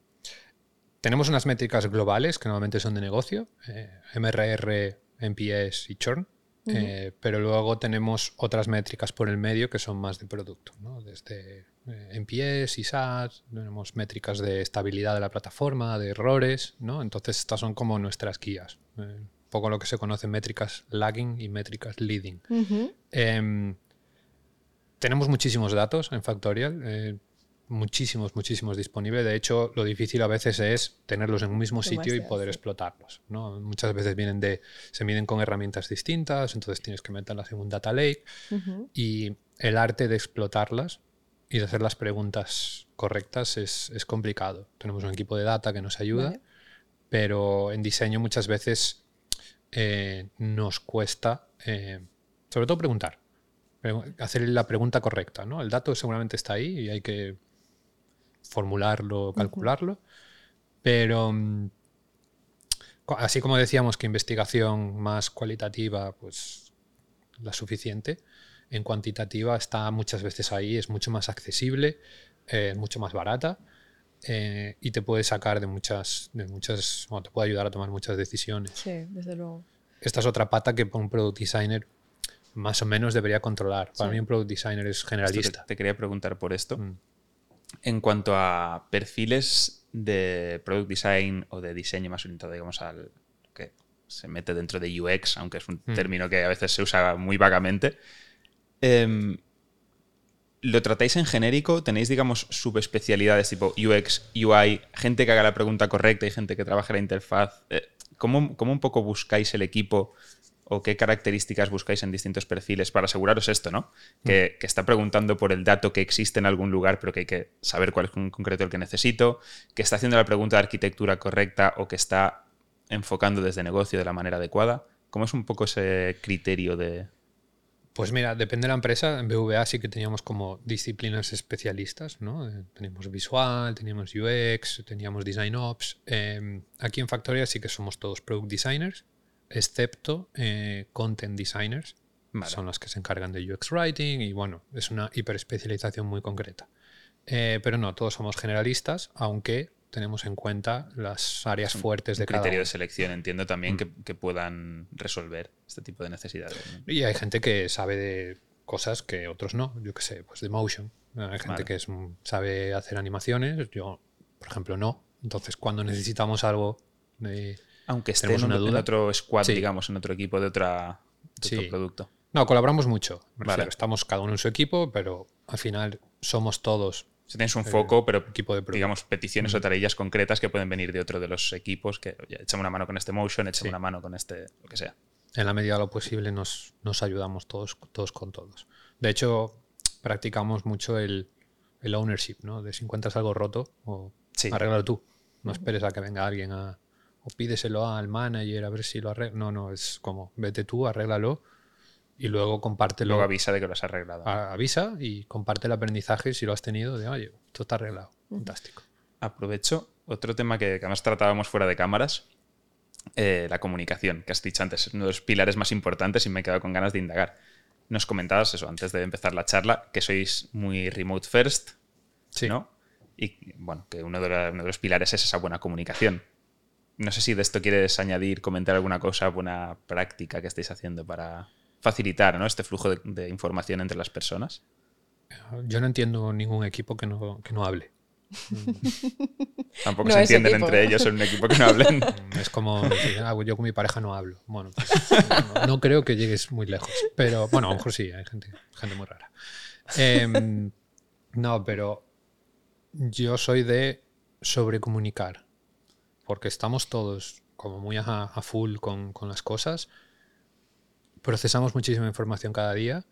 tenemos unas métricas globales que normalmente son de negocio, eh, MRR, NPS y churn, eh, pero luego tenemos otras métricas por el medio que son más de producto, ¿no? desde eh, NPS y SaaS, tenemos métricas de estabilidad de la plataforma, de errores, ¿no? entonces estas son como nuestras guías, un poco lo que se conoce métricas lagging y métricas leading. Em, tenemos muchísimos datos en Factorial muchísimos, muchísimos disponibles. De hecho, lo difícil a veces es tenerlos en un mismo sitio y poder explotarlos. ¿no? Muchas veces vienen de, se miden con herramientas distintas, entonces tienes que meterlas en un data lake y el arte de explotarlas y de hacer las preguntas correctas es, es complicado. Tenemos un equipo de data que nos ayuda, pero en diseño muchas veces eh, nos cuesta, eh, sobre todo preguntar hacer la pregunta correcta. ¿no? El dato seguramente está ahí y hay que formularlo, calcularlo, pero mm, así como decíamos que investigación más cualitativa, pues la suficiente, en cuantitativa está muchas veces ahí, es mucho más accesible, eh, mucho más barata eh, y te puede sacar de muchas, de muchas, bueno, te puede ayudar a tomar muchas decisiones. Sí, desde luego. Esta es otra pata que un product designer más o menos debería controlar. Para mí un product designer es generalista. Te, te, quería preguntar por esto. Mm. En cuanto a perfiles de product design o de diseño más orientado, digamos, al que se mete dentro de UX, aunque es un Mm. término que a veces se usa muy vagamente. em, ¿Lo tratáis en genérico? ¿Tenéis, digamos, subespecialidades tipo UX, UI, gente que haga la pregunta correcta y gente que trabaje la interfaz? Eh, ¿cómo, ¿Cómo un poco buscáis el equipo o qué características buscáis en distintos perfiles para aseguraros esto, ¿no? Que, que está preguntando por el dato que existe en algún lugar, pero que hay que saber cuál es en concreto el que necesito, que está haciendo la pregunta de arquitectura correcta o que está enfocando desde negocio de la manera adecuada. ¿Cómo es un poco ese criterio de, Pues mira, depende de la empresa. En BVA sí que teníamos como disciplinas especialistas, ¿no? Eh, teníamos visual, teníamos UX, teníamos design ops. Eh, aquí en Factoria sí que somos todos product designers, excepto eh, content designers. Vale. Son los que se encargan de UX writing y bueno, es una hiperespecialización muy concreta. Eh, pero no, todos somos generalistas, aunque tenemos en cuenta las áreas fuertes de un cada criterio uno. de selección? Entiendo también Mm. que, que puedan resolver este tipo de necesidades. ¿no? Y hay gente que sabe de cosas que otros no. Yo qué sé, pues de motion. Hay gente Vale. que es, un- sabe hacer animaciones. Yo, por ejemplo, no. Entonces, cuando necesitamos algo de... Aunque esté ¿Tenemos en, una otro squad, Sí. digamos, en otro equipo de, otra, de otro producto. No, colaboramos mucho. Vale. refiero. Estamos cada uno en su equipo, pero al final somos todos Si tienes un foco, pero equipo de digamos, peticiones o tareas concretas que pueden venir de otro de los equipos, que oye, échame una mano con este motion, échame Sí. una mano con este, lo que sea. En la medida de lo posible nos, nos ayudamos todos, todos con todos. De hecho, practicamos mucho el, el ownership, ¿no? De si encuentras algo roto, o Sí. arréglalo tú. No esperes a que venga alguien a, o pídeselo al manager a ver si lo arregla. No, no, es como vete tú, arréglalo y luego compártelo. Luego avisa de que lo has arreglado. a- avisa y comparte el aprendizaje si lo has tenido de, oye, esto está arreglado. Fantástico. Aprovecho otro tema que, que además tratábamos fuera de cámaras, eh, la comunicación, que has dicho antes, es uno de los pilares más importantes y me he quedado con ganas de indagar. Nos comentabas eso antes de empezar la charla, que sois muy remote first, Sí. ¿no? Y bueno, que uno de, la- uno de los pilares es esa buena comunicación. No sé si de esto quieres añadir, comentar alguna cosa, buena práctica que estéis haciendo para facilitar ¿no? este flujo de, de información entre las personas. Yo no entiendo ningún equipo que no, que no hable. Tampoco No se entienden equipo. entre ellos en un equipo que no hablen. Es como "Ah, yo con mi pareja no hablo. Bueno, pues, no, no creo que llegues muy lejos. Pero bueno, a lo mejor sí, hay gente, gente muy rara. Em, no, pero yo soy de sobrecomunicar. Porque estamos todos como muy a, full con, con las cosas. Procesamos muchísima información cada día,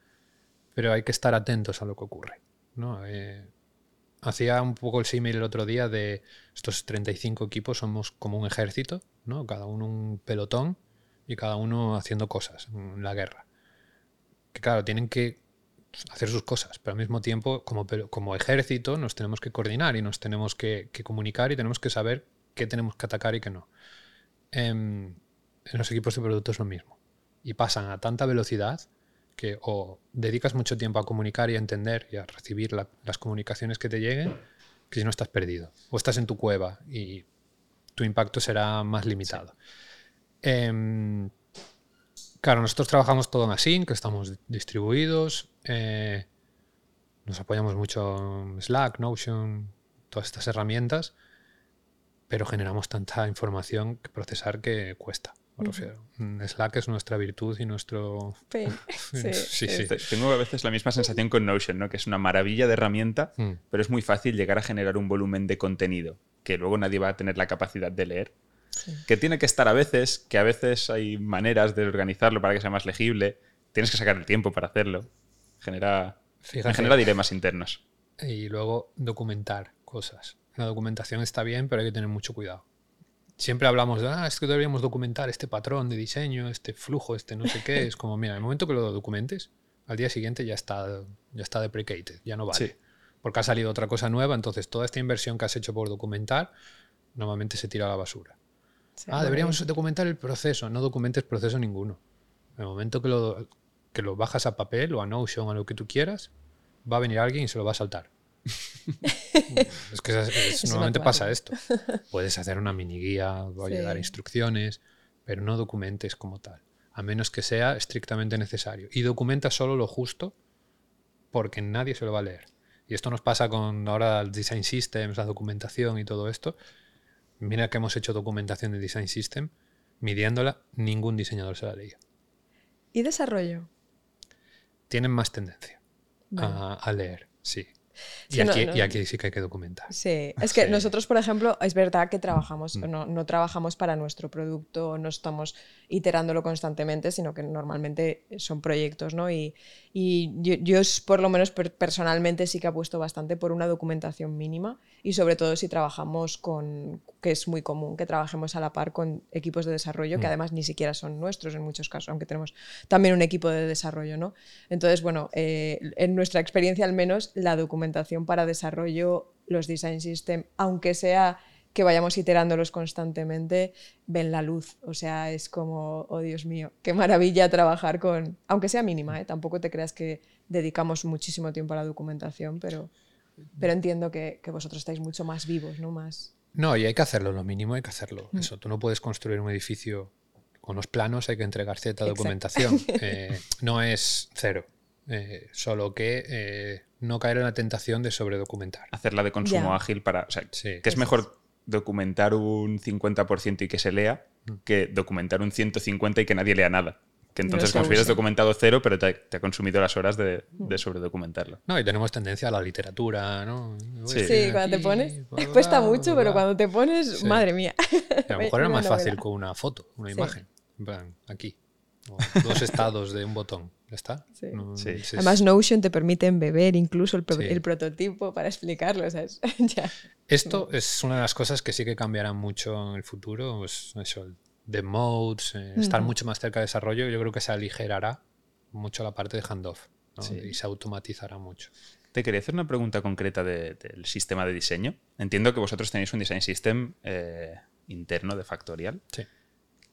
pero hay que estar atentos a lo que ocurre. ¿no? Eh, hacía un poco el símil el otro día de estos 35 equipos somos como un ejército, ¿no? Cada uno un pelotón y cada uno haciendo cosas en la guerra. Que claro, tienen que hacer sus cosas, pero al mismo tiempo, como, como ejército, nos tenemos que coordinar y nos tenemos que, que comunicar y tenemos que saber qué tenemos que atacar y qué no. Em, en los equipos de producto es lo mismo. Y pasan a tanta velocidad que o dedicas mucho tiempo a comunicar y a entender y a recibir la- las comunicaciones que te lleguen, que si no estás perdido. O estás en tu cueva y tu impacto será más limitado. Em, claro, nosotros trabajamos todo en Async, que estamos distribuidos. eh, nos apoyamos mucho en Slack, Notion, todas estas herramientas, pero generamos tanta información que procesar que cuesta. me refiero. Mm, Slack es nuestra virtud y nuestro... Sí, sí. Te- Tengo a veces la misma sensación con Notion, ¿no? que es una maravilla de herramienta, Mm. pero es muy fácil llegar a generar un volumen de contenido que luego nadie va a tener la capacidad de leer. Que tiene que estar a veces, que a veces hay maneras de organizarlo para que sea más legible. Tienes que sacar el tiempo para hacerlo. Genera, Fíjate. genera dilemas internos. y luego documentar cosas. La documentación está bien, pero hay que tener mucho cuidado. Siempre hablamos de, ah, es que deberíamos documentar este patrón de diseño, este flujo, este no sé qué. Es como, mira, en el momento que lo documentes, al día siguiente ya está, ya está deprecated, ya no vale. Sí. Porque ha salido otra cosa nueva, entonces toda esta inversión que has hecho por documentar, normalmente se tira a la basura. Sí, ah, deberíamos documentar el proceso. No documentes proceso ninguno. En el momento que lo, que lo bajas a papel o a Notion o a lo que tú quieras, va a venir alguien y se lo va a saltar. es que es- normalmente pasa esto. Puedes hacer una mini guía, voy a dar instrucciones, pero no documentes como tal, a menos que sea estrictamente necesario. Y documenta solo lo justo porque nadie se lo va a leer. Y esto nos pasa con ahora el Design Systems, la documentación y todo esto. Mira que hemos hecho documentación de Design System, midiéndola, ningún diseñador se la leía. ¿Y desarrollo? Tienen más tendencia Vale. a, a leer, sí. Y, no, aquí, no. y aquí sí que hay que documentar. Sí, es que Sí. nosotros, por ejemplo, es verdad que trabajamos, Mm. no, no trabajamos para nuestro producto, no estamos iterándolo constantemente, sino que normalmente son proyectos, ¿no? Y, y yo, yo por lo menos per- personalmente sí que apuesto bastante por una documentación mínima y sobre todo si trabajamos con, que es muy común, que trabajemos a la par con equipos de desarrollo, que Mm. además ni siquiera son nuestros en muchos casos, aunque tenemos también un equipo de desarrollo, ¿no? Entonces, bueno, eh, en nuestra experiencia al menos, la documentación para desarrollo, los design system, aunque sea que vayamos iterándolos constantemente, ven la luz. O sea, es como, oh Dios mío, qué maravilla trabajar con, aunque sea mínima, ¿eh? tampoco te creas que dedicamos muchísimo tiempo a la documentación, pero, pero entiendo que, que vosotros estáis mucho más vivos, ¿no? Más... No, y hay que hacerlo, lo mínimo hay que hacerlo. Mm. Eso, tú no puedes construir un edificio con los planos, hay que entregar cierta Exacto. documentación. Eh, no es cero, eh, solo que eh, no caer en la tentación de sobredocumentar. Hacerla de consumo ágil para. O sea, Sí. que es mejor documentar un 50% y que se lea Mm. que documentar un 150 y que nadie lea nada. Que No entonces, se como si hubieras use. documentado cero, pero te, te ha consumido las horas de, Mm. de sobredocumentarlo. No, y tenemos tendencia a la literatura, ¿no? Sí. Sí, cuando te pones, bla, cuesta mucho, bla, pero bla. cuando te pones, Sí. madre mía. Y a lo mejor era más fácil con una foto, una Sí. imagen. En plan, aquí. O dos estados de un botón. ¿Ya está? Sí. No, Sí. es- Además, Notion te permite embeber incluso el, pro- Sí. el prototipo para explicarlo, ¿sabes? ya. Esto es una de las cosas que sí que cambiarán mucho en el futuro. Pues eso, de modes, eh, estar mucho más cerca de desarrollo. Yo creo que se aligerará mucho la parte de handoff ¿no? Sí. y se automatizará mucho. Te quería hacer una pregunta concreta de- del sistema de diseño. Entiendo que vosotros tenéis un design system eh, interno de Factorial, Sí.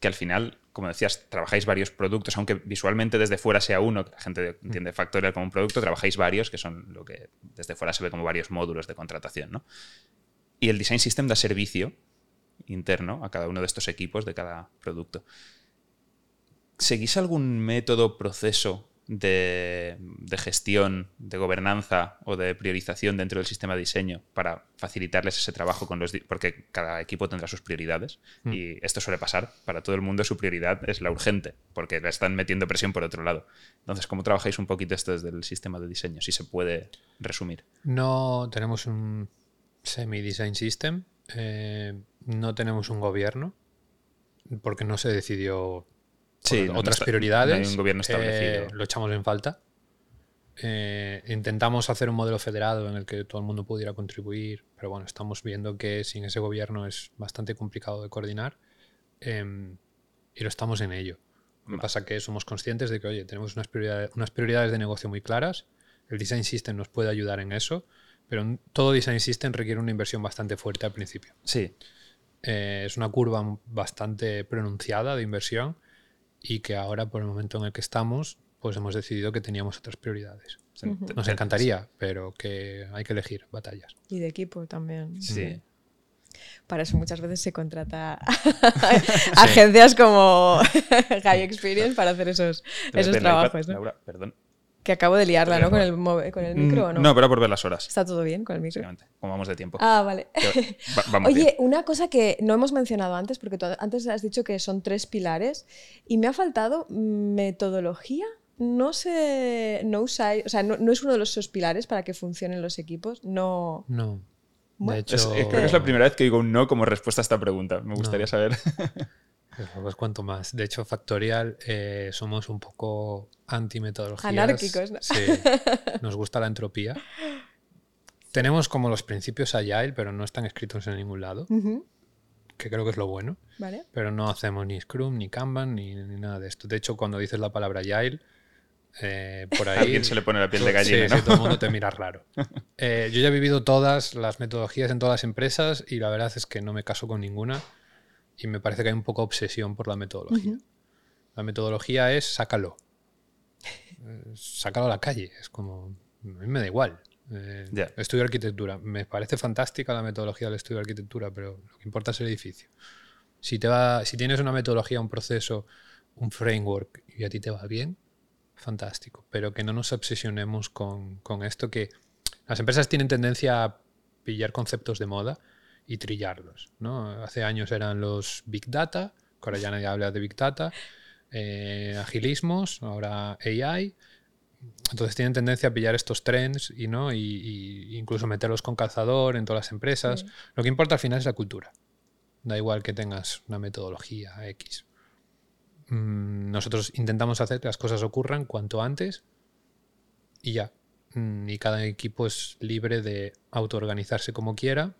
Que al final, como decías, trabajáis varios productos, aunque visualmente desde fuera sea uno, que la gente entiende Factorial como un producto, trabajáis varios, que son lo que desde fuera se ve como varios módulos de contratación, ¿no? Y el design system da servicio interno a cada uno de estos equipos de cada producto. ¿Seguís algún método, proceso de, de gestión, de gobernanza o de priorización dentro del sistema de diseño para facilitarles ese trabajo con los... Porque cada equipo tendrá sus prioridades Mm. y esto suele pasar. Para todo el mundo su prioridad es la urgente, porque le están metiendo presión por otro lado. Entonces, ¿cómo trabajáis un poquito esto desde el sistema de diseño? Si se puede resumir. No tenemos un semi-design system, eh, no tenemos un gobierno, porque no se decidió Sí, no- no otras está- prioridades. no hay un gobierno establecido. eh, lo echamos en falta. Eh, intentamos hacer un modelo federado en el que todo el mundo pudiera contribuir, pero bueno, estamos viendo que sin ese gobierno es bastante complicado de coordinar em, y lo estamos en ello. Lo que pasa que somos conscientes de que, oye, tenemos unas prioridades, unas prioridades de negocio muy claras, el Design System nos puede ayudar en eso, pero todo Design System requiere una inversión bastante fuerte al principio. Sí, Eh, es una curva bastante pronunciada de inversión y que ahora, por el momento en el que estamos, pues hemos decidido que teníamos otras prioridades. Nos encantaría, pero que hay que elegir batallas. Y de equipo también. Sí. Para eso muchas veces se contrata a agencias como High Experience para hacer esos, esos trabajos. ¿no? Laura, perdón. Que acabo de liarla, ¿no? Con el, move- con el micro o no. No, pero por ver las horas. ¿Está todo bien con el micro? Como vamos de tiempo. Ah, vale. Va- vamos Oye, bien. una cosa que no hemos mencionado antes, porque tú antes has dicho que son tres pilares y me ha faltado metodología. No sé, no usáis, o sea, no, no es uno de los esos pilares para que funcionen los equipos. No. No. Bueno. De hecho, Es- eh, creo que es la primera vez que digo un no como respuesta a esta pregunta. Me gustaría No. saber. Pues os cuento más. De hecho, Factorial eh, somos un poco anti-metodologías. Anárquicos, ¿no? Sí. Nos gusta la entropía. Tenemos como los principios Agile, pero no están escritos en ningún lado, Ujú, que creo que es lo bueno. Vale. Pero no hacemos ni Scrum, ni Kanban, ni, ni nada de esto. De hecho, cuando dices la palabra Agile, eh, por ahí... A alguien se le pone la piel de Sí, gallina, sí, ¿no? todo el mundo te mira raro. Eh, yo ya he vivido todas las metodologías en todas las empresas y la verdad es que no me caso con ninguna Y me parece que hay un poco obsesión por la metodología. La metodología es sácalo. Eh, sácalo a la calle. Es como, a mí me da igual. Eh, estudio arquitectura. Me parece fantástica la metodología del estudio de arquitectura, pero lo que importa es el edificio. Si, te va, si tienes una metodología, un proceso, un framework y a ti te va bien, fantástico. Pero que no nos obsesionemos con, con esto que las empresas tienen tendencia a pillar conceptos de moda y trillarlos. ¿no? Hace años eran los Big Data, que ahora ya nadie habla de Big Data, eh, agilismos, ahora AI. Entonces tienen tendencia a pillar estos trends y, ¿no? y, incluso meterlos con calzador en todas las empresas. Lo que importa al final es la cultura. Da igual que tengas una metodología X. Mm, nosotros intentamos hacer que las cosas ocurran cuanto antes y ya. Mm, y cada equipo es libre de autoorganizarse como quiera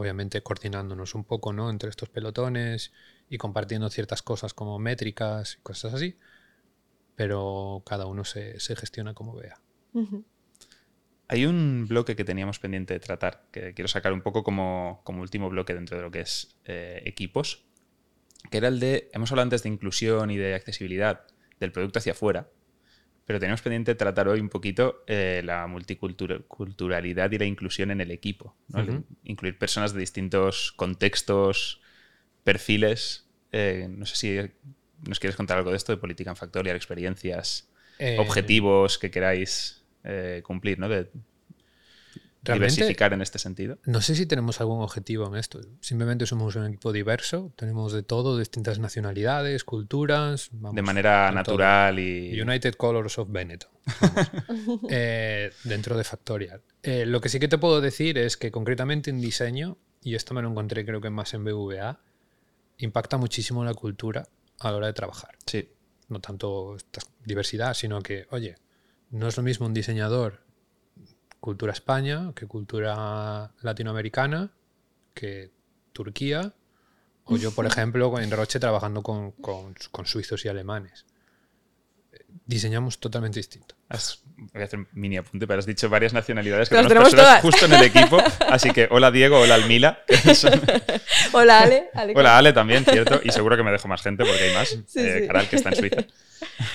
obviamente coordinándonos un poco ¿no? entre estos pelotones y compartiendo ciertas cosas como métricas y cosas así, pero cada uno se, gestiona como vea. Hay un bloque que teníamos pendiente de tratar, que quiero sacar un poco como, último bloque dentro de lo que es eh, equipos, que era el de, hemos hablado antes de inclusión y de accesibilidad del producto hacia afuera, pero tenemos pendiente tratar hoy un poquito eh, la multiculturalidad y la inclusión en el equipo. Incluir personas de distintos contextos, perfiles. Eh, no sé si nos quieres contar algo de esto, de política en Factorial, experiencias, eh, objetivos que queráis cumplir, ¿no? Diversificar en este sentido? No sé si tenemos algún objetivo en esto. Simplemente somos un equipo diverso, tenemos de todo, distintas nacionalidades, culturas. de manera natural y... United Colors of Benetton. Eh, dentro de Factorial. Eh, lo que sí que te puedo decir es que concretamente en diseño, y esto me lo encontré creo que más en BVA, impacta muchísimo la cultura a la hora de trabajar. Sí. No tanto esta diversidad, sino que, oye, no es lo mismo un diseñador cultura España, que cultura latinoamericana, que Turquía, o yo, por ejemplo, en Roche trabajando con, suizos y alemanes. Diseñamos totalmente distinto. voy a hacer un mini apunte, pero has dicho varias nacionalidades que tenemos personas justo en el equipo. Así que hola Diego, hola Almila. hola Ale, Hola Ale también, cierto. Y seguro que me dejo más gente porque hay más. Eh, Caral, que está en Suiza.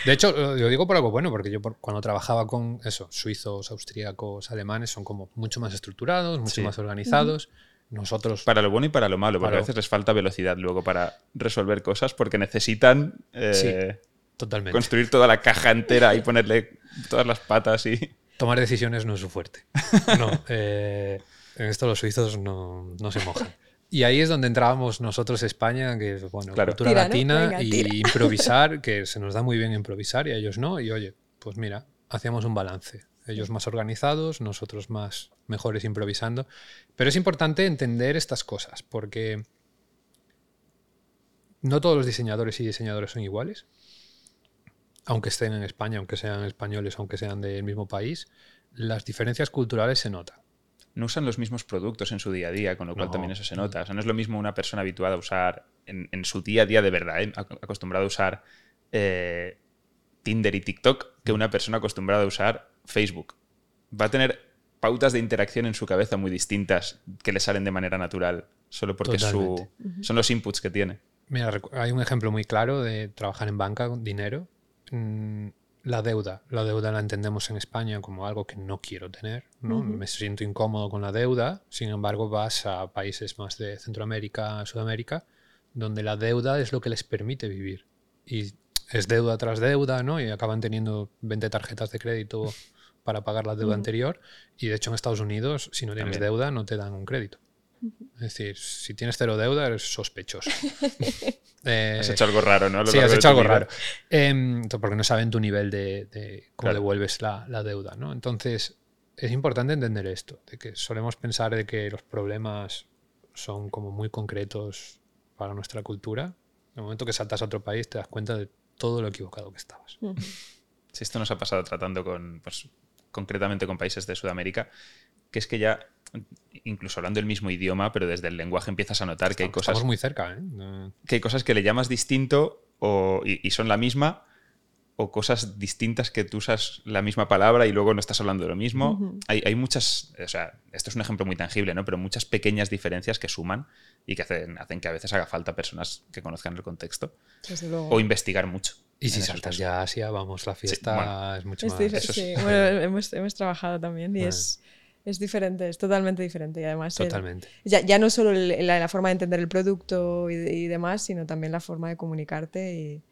De hecho, lo digo por algo bueno, porque yo cuando trabajaba con eso, suizos, austríacos, alemanes, son como mucho más estructurados, mucho más organizados. Nosotros. Para lo bueno y para lo malo, porque a veces les falta velocidad luego para resolver cosas, porque necesitan eh, totalmente. construir toda la caja entera y ponerle todas las patas y. Tomar decisiones no es su fuerte. No, eh, en esto los suizos no, no se mojan. Y ahí es donde entrábamos nosotros España, que es bueno, cultura latina y improvisar, que se nos da muy bien improvisar y a ellos no. Y oye, pues mira, hacíamos un balance. Ellos más organizados, nosotros más mejores improvisando. Pero es importante entender estas cosas, porque no todos los diseñadores y diseñadores son iguales. Aunque estén en España, aunque sean españoles, aunque sean del mismo país, las diferencias culturales se notan no usan los mismos productos en su día a día, con lo cual también eso se nota. O sea, no es lo mismo una persona habituada a usar en, su día a día de verdad, ¿eh? acostumbrada a usar eh, Tinder y TikTok, que una persona acostumbrada a usar Facebook. Va a tener pautas de interacción en su cabeza muy distintas que le salen de manera natural, solo porque su, son los inputs que tiene. Mira, hay un ejemplo muy claro de trabajar en banca con dinero. Mm, la deuda. La deuda la entendemos en España como algo que no quiero tener, ¿no? Me siento incómodo con la deuda, sin embargo vas a países más de Centroamérica, Sudamérica, donde la deuda es lo que les permite vivir. Y es deuda tras deuda, ¿no? Y acaban teniendo 20 tarjetas de crédito para pagar la deuda anterior. Y de hecho en Estados Unidos, si no tienes deuda, no te dan un crédito. Es decir, si tienes cero deuda, eres sospechoso. Eh, has hecho algo raro, ¿no? sí, has hecho algo raro. Em, porque no saben tu nivel de, cómo devuelves la, deuda, ¿no? Entonces, es importante entender esto, de que solemos pensar de que los problemas son como muy concretos para nuestra cultura. En el momento que saltas a otro país te das cuenta de todo lo equivocado que estabas. Sí, esto nos ha pasado tratando con, pues, concretamente con países de Sudamérica, que es que ya incluso hablando el mismo idioma, pero desde el lenguaje empiezas a notar que hay cosas. muy cerca, ¿eh? Que hay cosas que le llamas distinto y, son la misma, o cosas distintas que tú usas la misma palabra y luego no estás hablando de lo mismo. hay, hay, muchas, o sea, esto es un ejemplo muy tangible, ¿no? Pero muchas pequeñas diferencias que suman y que hacen, hacen que a veces haga falta personas que conozcan el contexto o investigar mucho. Y si saltas ya a Asia, vamos, la fiesta es mucho más... Sí, bueno, hemos, hemos, trabajado también y es es diferente, es totalmente diferente. Y además, Totalmente. ya, ya, no solo la, forma de entender el producto y, demás, sino también la forma de comunicarte y,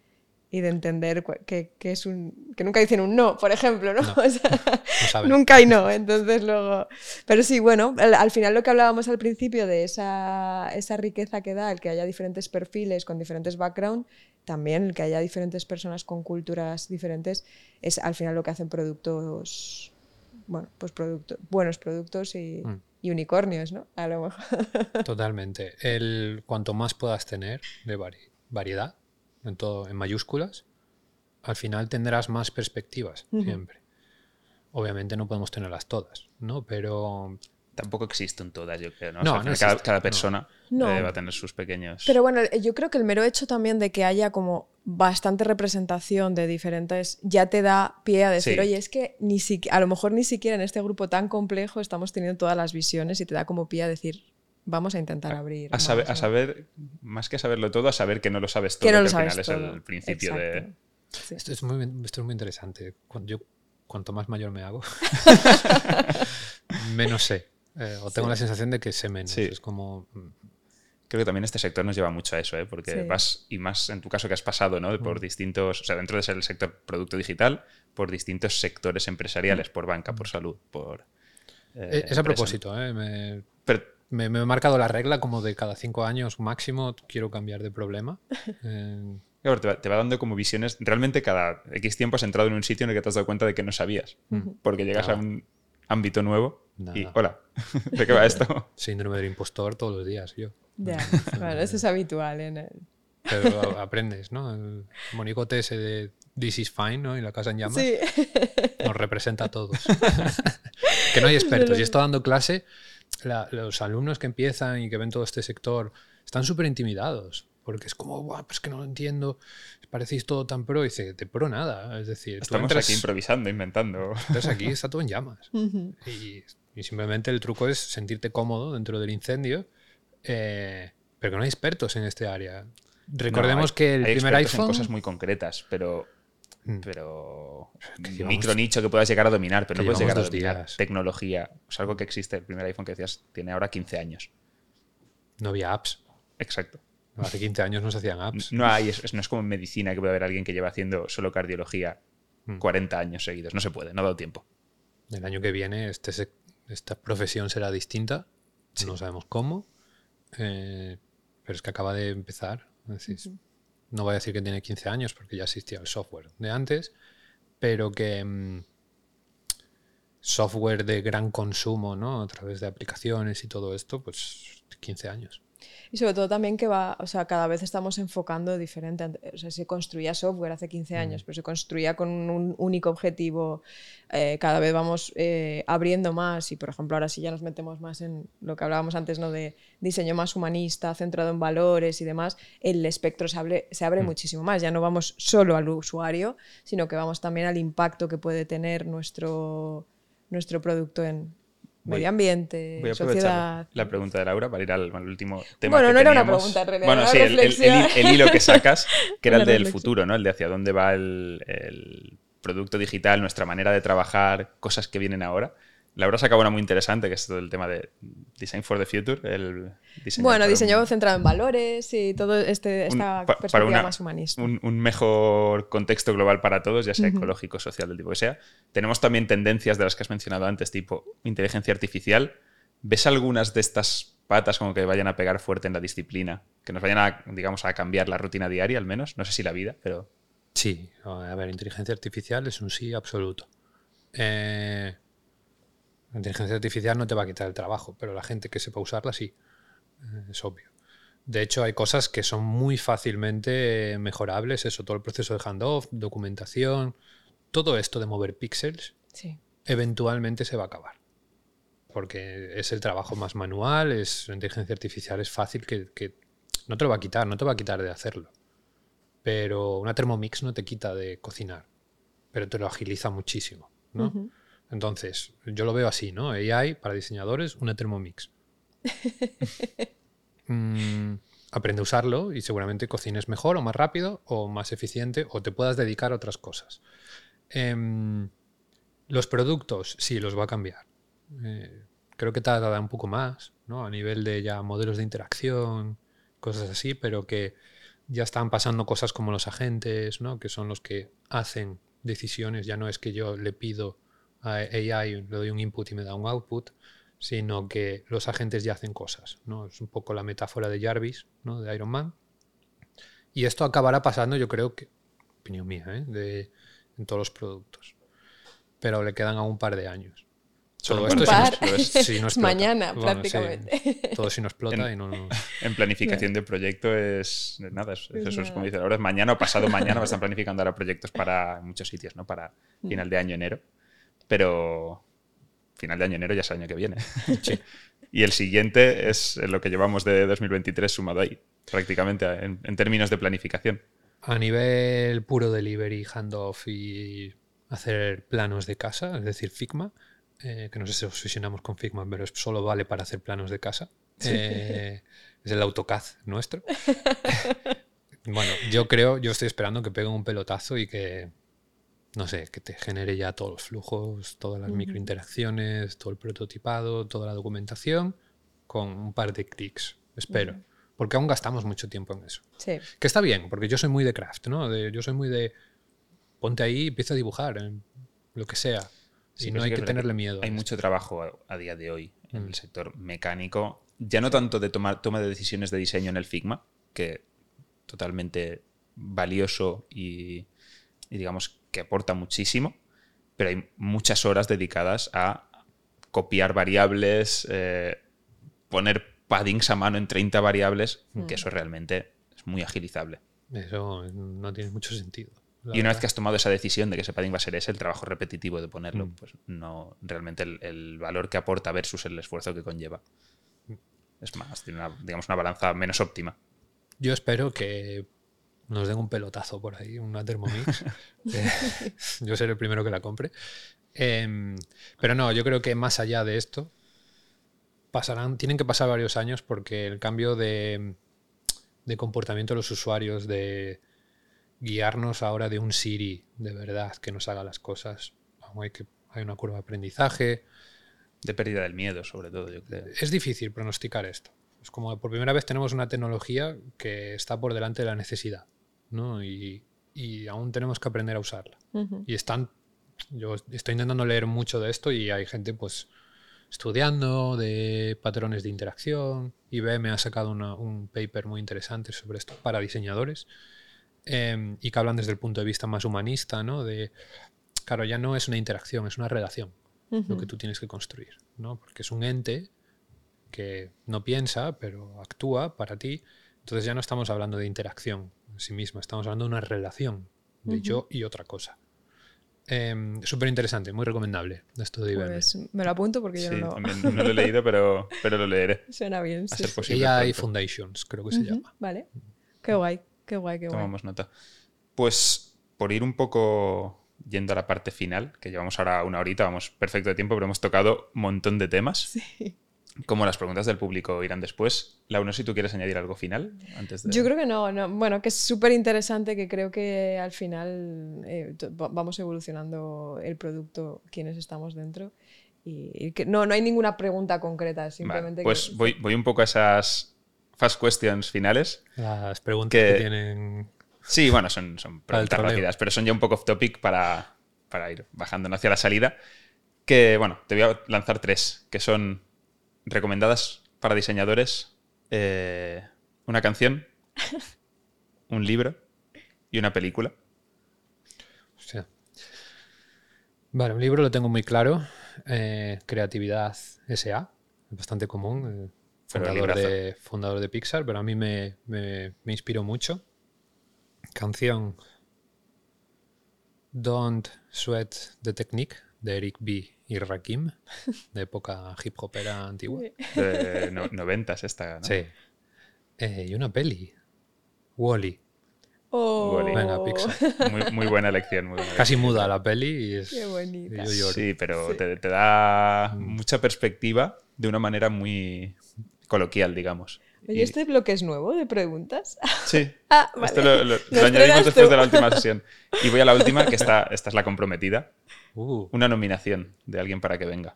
y de entender que, que, es un. que nunca dicen un no, por ejemplo, ¿no? o sea, nunca hay no. Entonces luego. Pero sí, bueno, al, final lo que hablábamos al principio de esa, esa riqueza que da el que haya diferentes perfiles con diferentes backgrounds, también el que haya diferentes personas con culturas diferentes, es al final lo que hacen productos bueno, pues producto, buenos productos y, mm. y, unicornios, ¿no? A lo mejor. Totalmente. El, cuanto más puedas tener de variedad, en todo, en mayúsculas, al final tendrás más perspectivas siempre. Obviamente no podemos tenerlas todas, ¿no? Pero tampoco existen todas, yo creo. ¿no? cada, persona va a tener sus pequeños. Pero bueno, yo creo que el mero hecho también de que haya como bastante representación de diferentes ya te da pie a decir, oye, es que ni a lo mejor ni siquiera en este grupo tan complejo estamos teniendo todas las visiones y te da como pie a decir, vamos a intentar abrir. A, saber, a saber, más que saberlo todo, a saber que no lo sabes todo, que, al final es el principio de. Esto, es muy, esto es muy interesante. Yo, cuanto más mayor me hago, menos sé. Eh, o tengo la sensación de que sé menos. Es como. Mm. Creo que también este sector nos lleva mucho a eso, ¿eh? porque vas, y más en tu caso que has pasado, ¿no? Por mm. distintos, o sea, dentro de ser el sector producto digital, por distintos sectores empresariales, mm. por banca, por salud, por. Eh, es a propósito, ¿eh? Me, me, he marcado la regla como de cada cinco años máximo quiero cambiar de problema. Claro, te, va, dando como visiones. Realmente cada X tiempo has entrado en un sitio en el que te has dado cuenta de que no sabías. Porque llegas a un ámbito nuevo y hola, ¿de qué va esto? Síndrome del impostor todos los días, yo. Ya, bueno, eso es habitual en el... Pero aprendes, ¿no? El monigote ese de This is fine, ¿no? Y la casa en llamas. Sí. Nos representa a todos. que no hay expertos. Y estoy dando clase, los alumnos que empiezan y que ven todo este sector están súper intimidados. Porque es como, guau, pues que no lo entiendo. Parecéis todo tan pro. Y dice, de pro nada. Es decir, estamos aquí improvisando, inventando. Entonces aquí está todo en llamas. y, simplemente el truco es sentirte cómodo dentro del incendio. Eh, pero que no hay expertos en este área. Recordemos que el primer iPhone. En cosas muy concretas, pero. Mm. Pero. micro nicho que puedas llegar a dominar, pero no puedes llegar a dominar. Tecnología. Es algo que existe. El primer iPhone que decías tiene ahora 15 años. No había apps. Exacto. Hace 15 años no se hacían apps. No hay, no es como en medicina que puede haber alguien que lleva haciendo solo cardiología 40 mm. años seguidos. No se puede, no ha dado tiempo. El año que viene este, esta profesión será distinta. No sabemos cómo. Eh, pero es que acaba de empezar. No voy a decir que tiene 15 años porque ya existía el software de antes, pero que mm, software de gran consumo, ¿no? A través de aplicaciones y todo esto, pues 15 años. Y sobre todo también que va, o sea, cada vez estamos enfocando diferente. O sea, se construía software hace 15 años, pero se construía con un único objetivo. Eh, cada vez vamos eh, abriendo más y, por ejemplo, ahora sí ya nos metemos más en lo que hablábamos antes, ¿no? De diseño más humanista, centrado en valores y demás. El espectro se abre, se abre mm. muchísimo más. Ya no vamos solo al usuario, sino que vamos también al impacto que puede tener nuestro, nuestro producto en, medio ambiente, voy a sociedad. La pregunta de Laura para ir al, último tema. Bueno, no era una pregunta en realidad. Bueno, sí, el, hilo que sacas, que era el del futuro, ¿no? El de hacia dónde va el, producto digital, nuestra manera de trabajar, cosas que vienen ahora. Laura sacaba una muy interesante, que es todo el tema de Design for the Future. El diseño bueno, diseño centrado en valores y todo este, esta perspectiva más humanista. Un, mejor contexto global para todos, ya sea ecológico, social, del tipo que sea. Tenemos también tendencias de las que has mencionado antes, tipo inteligencia artificial. ¿Ves algunas de estas patas como que vayan a pegar fuerte en la disciplina? Que nos vayan a, digamos, a cambiar la rutina diaria, al menos. No sé si la vida, pero... Sí, a ver, inteligencia artificial es un sí absoluto. Eh la inteligencia artificial no te va a quitar el trabajo, pero la gente que sepa usarla sí, eh, es obvio. De hecho, hay cosas que son muy fácilmente mejorables, eso, todo el proceso de handoff, documentación, todo esto de mover píxeles, eventualmente se va a acabar. Porque es el trabajo más manual, es la inteligencia artificial es fácil que, que no te lo va a quitar, no te va a quitar de hacerlo. Pero una Thermomix no te quita de cocinar pero te lo agiliza muchísimo, ¿no? Entonces, yo lo veo así, ¿no? AI para diseñadores, una Thermomix. Mm, aprende a usarlo y seguramente cocines mejor o más rápido o más eficiente o te puedas dedicar a otras cosas. Em, los productos, sí, los va a cambiar. Eh, creo que tardará un poco más, ¿no? A nivel de ya modelos de interacción, cosas así, pero que ya están pasando cosas como los agentes, ¿no? Que son los que hacen decisiones. Ya no es que yo le pido a AI, le doy un input y me da un output, sino que los agentes ya hacen cosas, ¿no? Es un poco la metáfora de Jarvis, ¿no? De Iron Man. Y esto acabará pasando, yo creo que, opinión mía, ¿eh? de, en todos los productos. Pero le quedan aún un par de años. Todo esto si no, Mañana, prácticamente. todo si no explota y no, En planificación de proyecto es nada, eso es como dicen, ahora es mañana o pasado mañana, están planificando ahora proyectos para muchos sitios, ¿no? Para mm. final de año, enero. Pero final de año, enero ya es el año que viene. Y el siguiente es lo que llevamos de 2023 sumado ahí, prácticamente en, en términos de planificación. A nivel puro delivery, handoff y hacer planos de casa, es decir, Figma, eh, que no sé si obsesionamos con Figma, pero solo vale para hacer planos de casa. Eh, es el AutoCAD nuestro. bueno, yo creo, yo estoy esperando que pegue un pelotazo y que, no sé, que te genere ya todos los flujos, todas las microinteracciones, todo el prototipado, toda la documentación, con un par de clics, espero. Porque aún gastamos mucho tiempo en eso. Sí. Que está bien, porque yo soy muy de craft, ¿no? yo soy muy de ponte ahí y empieza a dibujar, lo que sea. Sí, no hay que, tenerle miedo. Hay mucho trabajo a, día de hoy en el mm. sector mecánico, ya no tanto de tomar, toma de decisiones de diseño en el Figma, que totalmente valioso y, digamos que aporta muchísimo, pero hay muchas horas dedicadas a copiar variables, eh, poner paddings a mano en 30 variables, que mm. eso realmente es muy agilizable. Eso no tiene mucho sentido y una vez que has tomado esa decisión de que ese padding va a ser ese, el trabajo repetitivo de ponerlo, mm. pues no realmente el, valor que aporta versus el esfuerzo que conlleva. Es más, tiene una, digamos, una balanza menos óptima. Yo espero que nos den un pelotazo por ahí, una Thermomix. Eh, yo seré el primero que la compre. Em, pero no, yo creo que más allá de esto, pasarán, tienen que pasar varios años porque el cambio de, de comportamiento de los usuarios, de guiarnos ahora de un Siri de verdad que nos haga las cosas. Hay, que, hay una curva de aprendizaje. De pérdida del miedo, sobre todo, yo creo. Es difícil pronosticar esto. Es como por primera vez tenemos una tecnología que está por delante de la necesidad, ¿no? Y, y aún tenemos que aprender a usarla. Y están, yo estoy intentando leer mucho de esto y hay gente, pues, estudiando de patrones de interacción. IBM ha sacado un paper muy interesante sobre esto para diseñadores Em, y que hablan desde el punto de vista más humanista, ¿no? De, claro, ya no es una interacción, es una relación lo que tú tienes que construir, ¿no? Porque es un ente que no piensa, pero actúa para ti. Entonces ya no estamos hablando de interacción en sí misma, estamos hablando de una relación de yo y otra cosa. Eh, Súper interesante, muy recomendable esto de. Pues me lo apunto porque yo no lo... no lo he leído, pero, pero lo leeré. Suena bien. A sí. hay Foundations, creo que se llama. Vale, qué guay. Qué guay, qué guay. Tomamos nota. Pues por ir un poco yendo a la parte final, que llevamos ahora una horita, vamos perfecto de tiempo, pero hemos tocado un montón de temas. Sí. Como las preguntas del público irán después. Laura, no sé si tú quieres añadir algo final antes de... Yo creo que no, no. Bueno, que es súper interesante, que creo que al final eh, vamos evolucionando el producto, quienes estamos dentro. Y, que no, no hay ninguna pregunta concreta, simplemente. pues voy, voy un poco a esas fast questions finales. Las preguntas que, tienen. Sí, bueno, son, son preguntas rápidas, pero son ya un poco off topic para, para ir bajando hacia la salida. Que, bueno, te voy a lanzar tres, que son recomendadas para diseñadores, eh, una canción, un libro y una película. Vale, un libro lo tengo muy claro. Eh, creatividad SA, es bastante común. Eh, fundador de, fundador de Pixar, pero a mí me, me, inspiró mucho. Canción Don't Sweat the Technique de Eric B. y Rakim, de época hip hopera antigua. De noventas esta, ¿no? Sí. Eh, y una peli, Wally. Oh, Wall-E. Venga, Pixar. Muy, muy buena elección. muy buena Casi elección. muda la peli y es. Qué bonita. y yo lloro. Sí, pero Sí. Te, te da Mm. mucha perspectiva de una manera muy coloquial, digamos. Oye, Y- ¿este bloque es nuevo de preguntas? Sí. Ah, vale. Esto lo, lo- lo Lo añadimos después tú. de la última sesión. Y voy a la última, que esta, esta es la comprometida. Uh, Una nominación de alguien para que venga.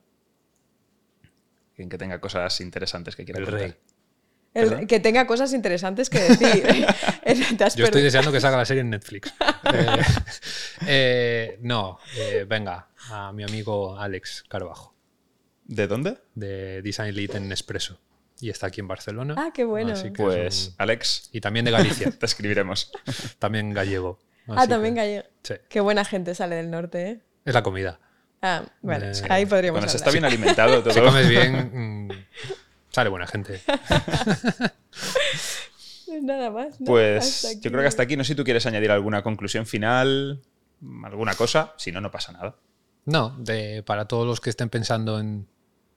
Alguien que tenga cosas interesantes que quiera El contar. rey. El- ¿Perdón? que tenga cosas interesantes que decir. Yo estoy deseando que salga la serie en Netflix. Eh, eh, no, eh, venga, a mi amigo Alex Carbajo, ¿De dónde? de Design Lead en Nespresso. Y está aquí en Barcelona. Ah, qué bueno. Así que es Pues, un- Alex, Y también de Galicia, te escribiremos. también gallego. Ah, también que- gallego. Sí, Qué buena gente sale del norte, ¿eh? Es la comida. Ah, vale. Eh, Ahí podríamos Cuando se está bien alimentado, Si todo. comes bien, mm, sale buena gente. Pues Nada más. Pues yo creo que hasta aquí. No sé si tú quieres añadir alguna conclusión final, alguna cosa. Si no, no pasa nada. No, de, para todos los que estén pensando en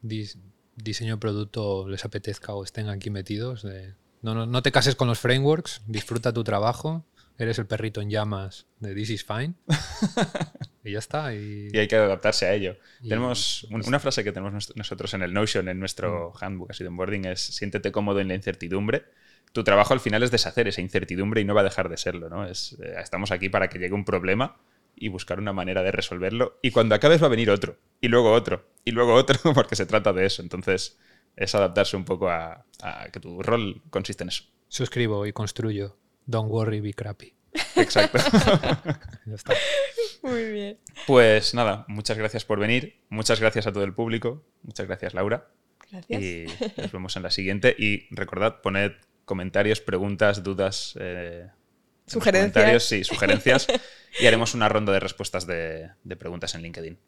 dis- diseño de producto, les apetezca o estén aquí metidos, de- no, no, no te cases con los frameworks, disfruta tu trabajo, eres el perrito en llamas de This is Fine. y ya está. Y, Y hay que adaptarse a ello. Y- tenemos un- una frase que tenemos nos- nosotros en el Notion, en nuestro handbook así de onboarding, es siéntete cómodo en la incertidumbre. Tu trabajo al final es deshacer esa incertidumbre y no va a dejar de serlo. ¿no? Es, eh, estamos aquí para que llegue un problema y buscar una manera de resolverlo. Y cuando acabes va a venir otro, y luego otro, y luego otro, porque se trata de eso. Entonces es adaptarse un poco a, a que tu rol consiste en eso. suscribo y construyo. Don't worry, be crappy. Exacto. Ya está. Muy bien. pues nada, muchas gracias por venir. Muchas gracias a todo el público. Muchas gracias, Laura. Gracias. Y nos vemos en la siguiente. Y recordad, poned comentarios, preguntas, dudas. eh, Sugerencias. comentarios, sí, sugerencias. y haremos una ronda de respuestas de, de preguntas en LinkedIn.